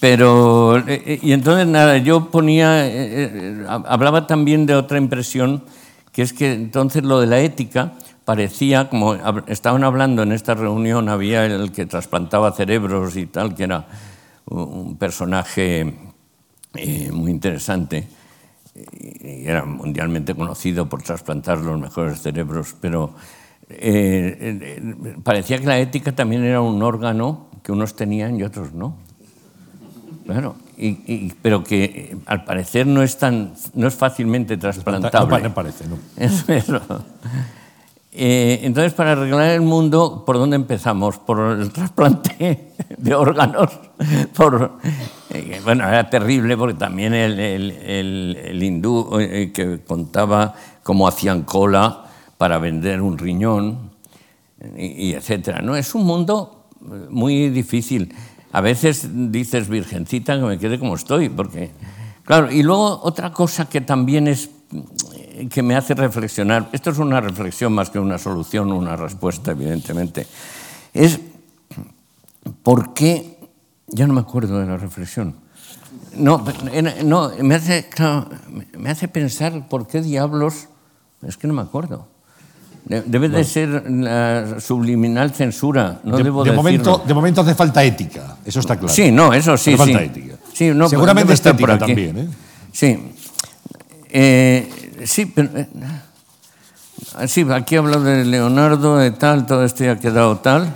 pero, y entonces nada, yo ponía, hablaba también de otra impresión, que es que entonces lo de la ética parecía, como estaban hablando en esta reunión, había el que trasplantaba cerebros y tal, que era un personaje eh, muy interesante, y era mundialmente conocido por trasplantar los mejores cerebros, pero eh, eh, parecía que la ética también era un órgano que unos tenían y otros no. Claro, y, pero que al parecer no es, tan, no es fácilmente trasplantable. No, parece, ¿no? [LAUGHS] Eso. Eh, entonces, para arreglar el mundo, ¿por dónde empezamos? Por el trasplante [LAUGHS] de órganos. Por, eh, bueno, era terrible porque también el, el, hindú eh, que contaba cómo hacían cola para vender un riñón, y, etcétera. ¿no? Es un mundo muy difícil. A veces dices, virgencita, que me quede como estoy, porque... Claro, y luego otra cosa que también es que me hace reflexionar, esto es una reflexión más que una solución, una respuesta, evidentemente, es por qué, ya no me acuerdo de la reflexión, no, no me, hace, me hace pensar por qué diablos, es que no me acuerdo. Debe de ser la subliminal censura. No de, debo de momento, de momento hace falta ética, eso está claro. Sí, no, eso sí. Hace falta sí. ética. Sí, no, Seguramente por estética aquí. también. ¿eh? Sí. Eh, sí, pero. eh, sí, aquí habla de Leonardo, de tal, todo esto ya ha quedado tal.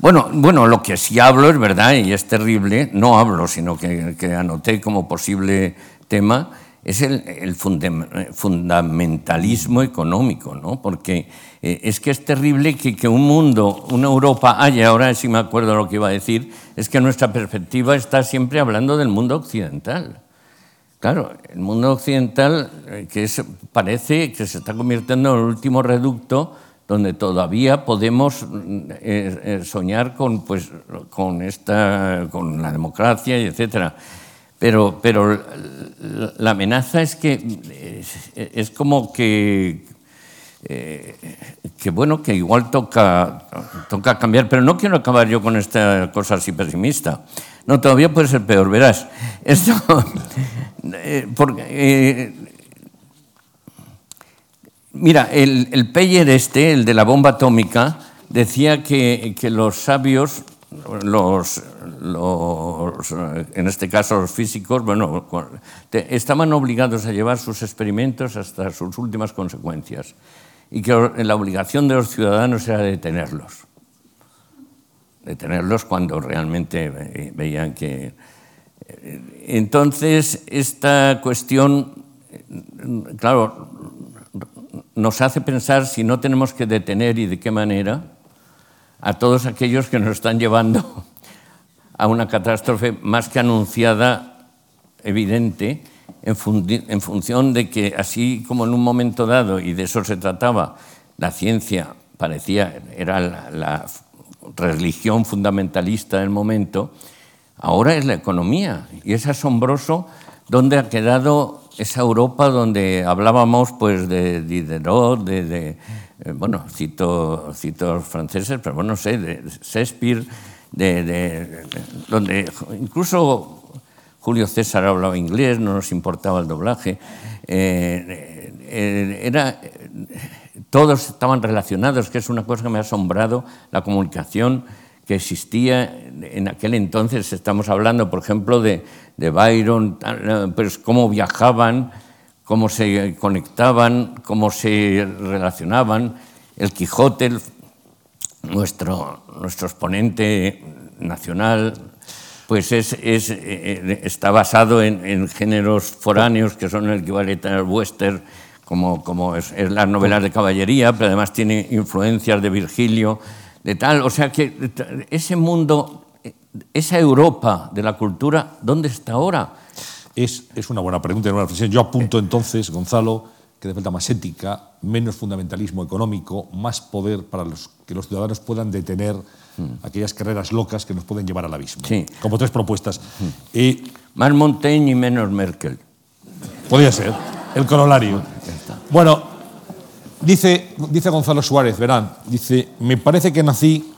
Bueno, bueno, lo que sí hablo es verdad y es terrible, no hablo, sino que, que anoté como posible tema, es el, el fundam- fundamentalismo económico, ¿no? Porque eh, es que es terrible que, que un mundo, una Europa haya, ahora sí me acuerdo lo que iba a decir, es que nuestra perspectiva está siempre hablando del mundo occidental. Claro, el mundo occidental eh, que es, parece que se está convirtiendo en el último reducto donde todavía podemos mm, eh, eh, soñar con, pues, con, esta, con la democracia etcétera. Pero, pero la- amenaza es que es como que, que bueno, que igual toca, toca cambiar, pero no quiero acabar yo con esta cosa así pesimista. No, todavía puede ser peor, verás. Esto, eh, porque, eh, mira, el, el Peyer este, el de la bomba atómica, decía que, que los sabios, los, los, en este caso los físicos, bueno, estaban obligados a llevar sus experimentos hasta sus últimas consecuencias y que la obligación de los ciudadanos era detenerlos. Detenerlos cuando realmente ve- veían que... eh, Entonces, esta cuestión, eh, claro, nos hace pensar si no tenemos que detener y de qué manera a todos aquellos que nos están llevando a una catástrofe más que anunciada, evidente, en, función de que así como en un momento dado, y de eso se trataba, la ciencia parecía, era la religión fundamentalista del momento, ahora es la economía. Y es asombroso dónde ha quedado esa Europa donde hablábamos pues, de Diderot, de, eh, bueno, cito, cito franceses, pero bueno, no sé, de Shakespeare, de- donde incluso Julio César hablaba inglés, no nos importaba el doblaje. Eh, eh, era, todos estaban relacionados, que es una cosa que me ha asombrado, la comunicación que existía en aquel entonces. Estamos hablando, por ejemplo, de, de Byron, tal, pues cómo viajaban, cómo se conectaban, cómo se relacionaban. El Quijote, nuestro, nuestro exponente nacional, pues es, es, eh, eh, está basado en, en géneros foráneos que son el equivalente al western, como, como es, es las novelas de caballería, pero además tiene influencias de Virgilio, de tal. O sea que ese mundo, esa Europa de la cultura, ¿dónde está ahora? Es, es una buena pregunta y una reflexión. Yo apunto entonces, Gonzalo, que hace falta más ética, menos fundamentalismo económico, más poder para los, que los ciudadanos puedan detener aquellas carreras locas que nos pueden llevar al abismo. Sí. Como tres propuestas. Y Más Montaigne y menos Merkel. podría ser el corolario. Bueno, Dice, dice Gonzalo Suárez, verán, dice, me parece que nací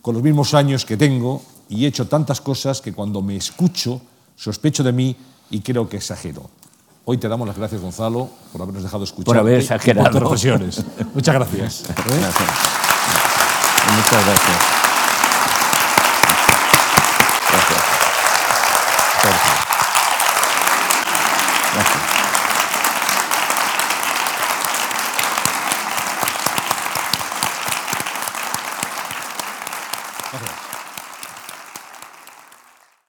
con los mismos años que tengo y he hecho tantas cosas que cuando me escucho sospecho de mí y creo que exagero. Hoy te damos las gracias, Gonzalo, por habernos dejado escuchar. Por haber exagerado. Por tus reflexiones. Muchas gracias. ¿Eh? Muchas gracias.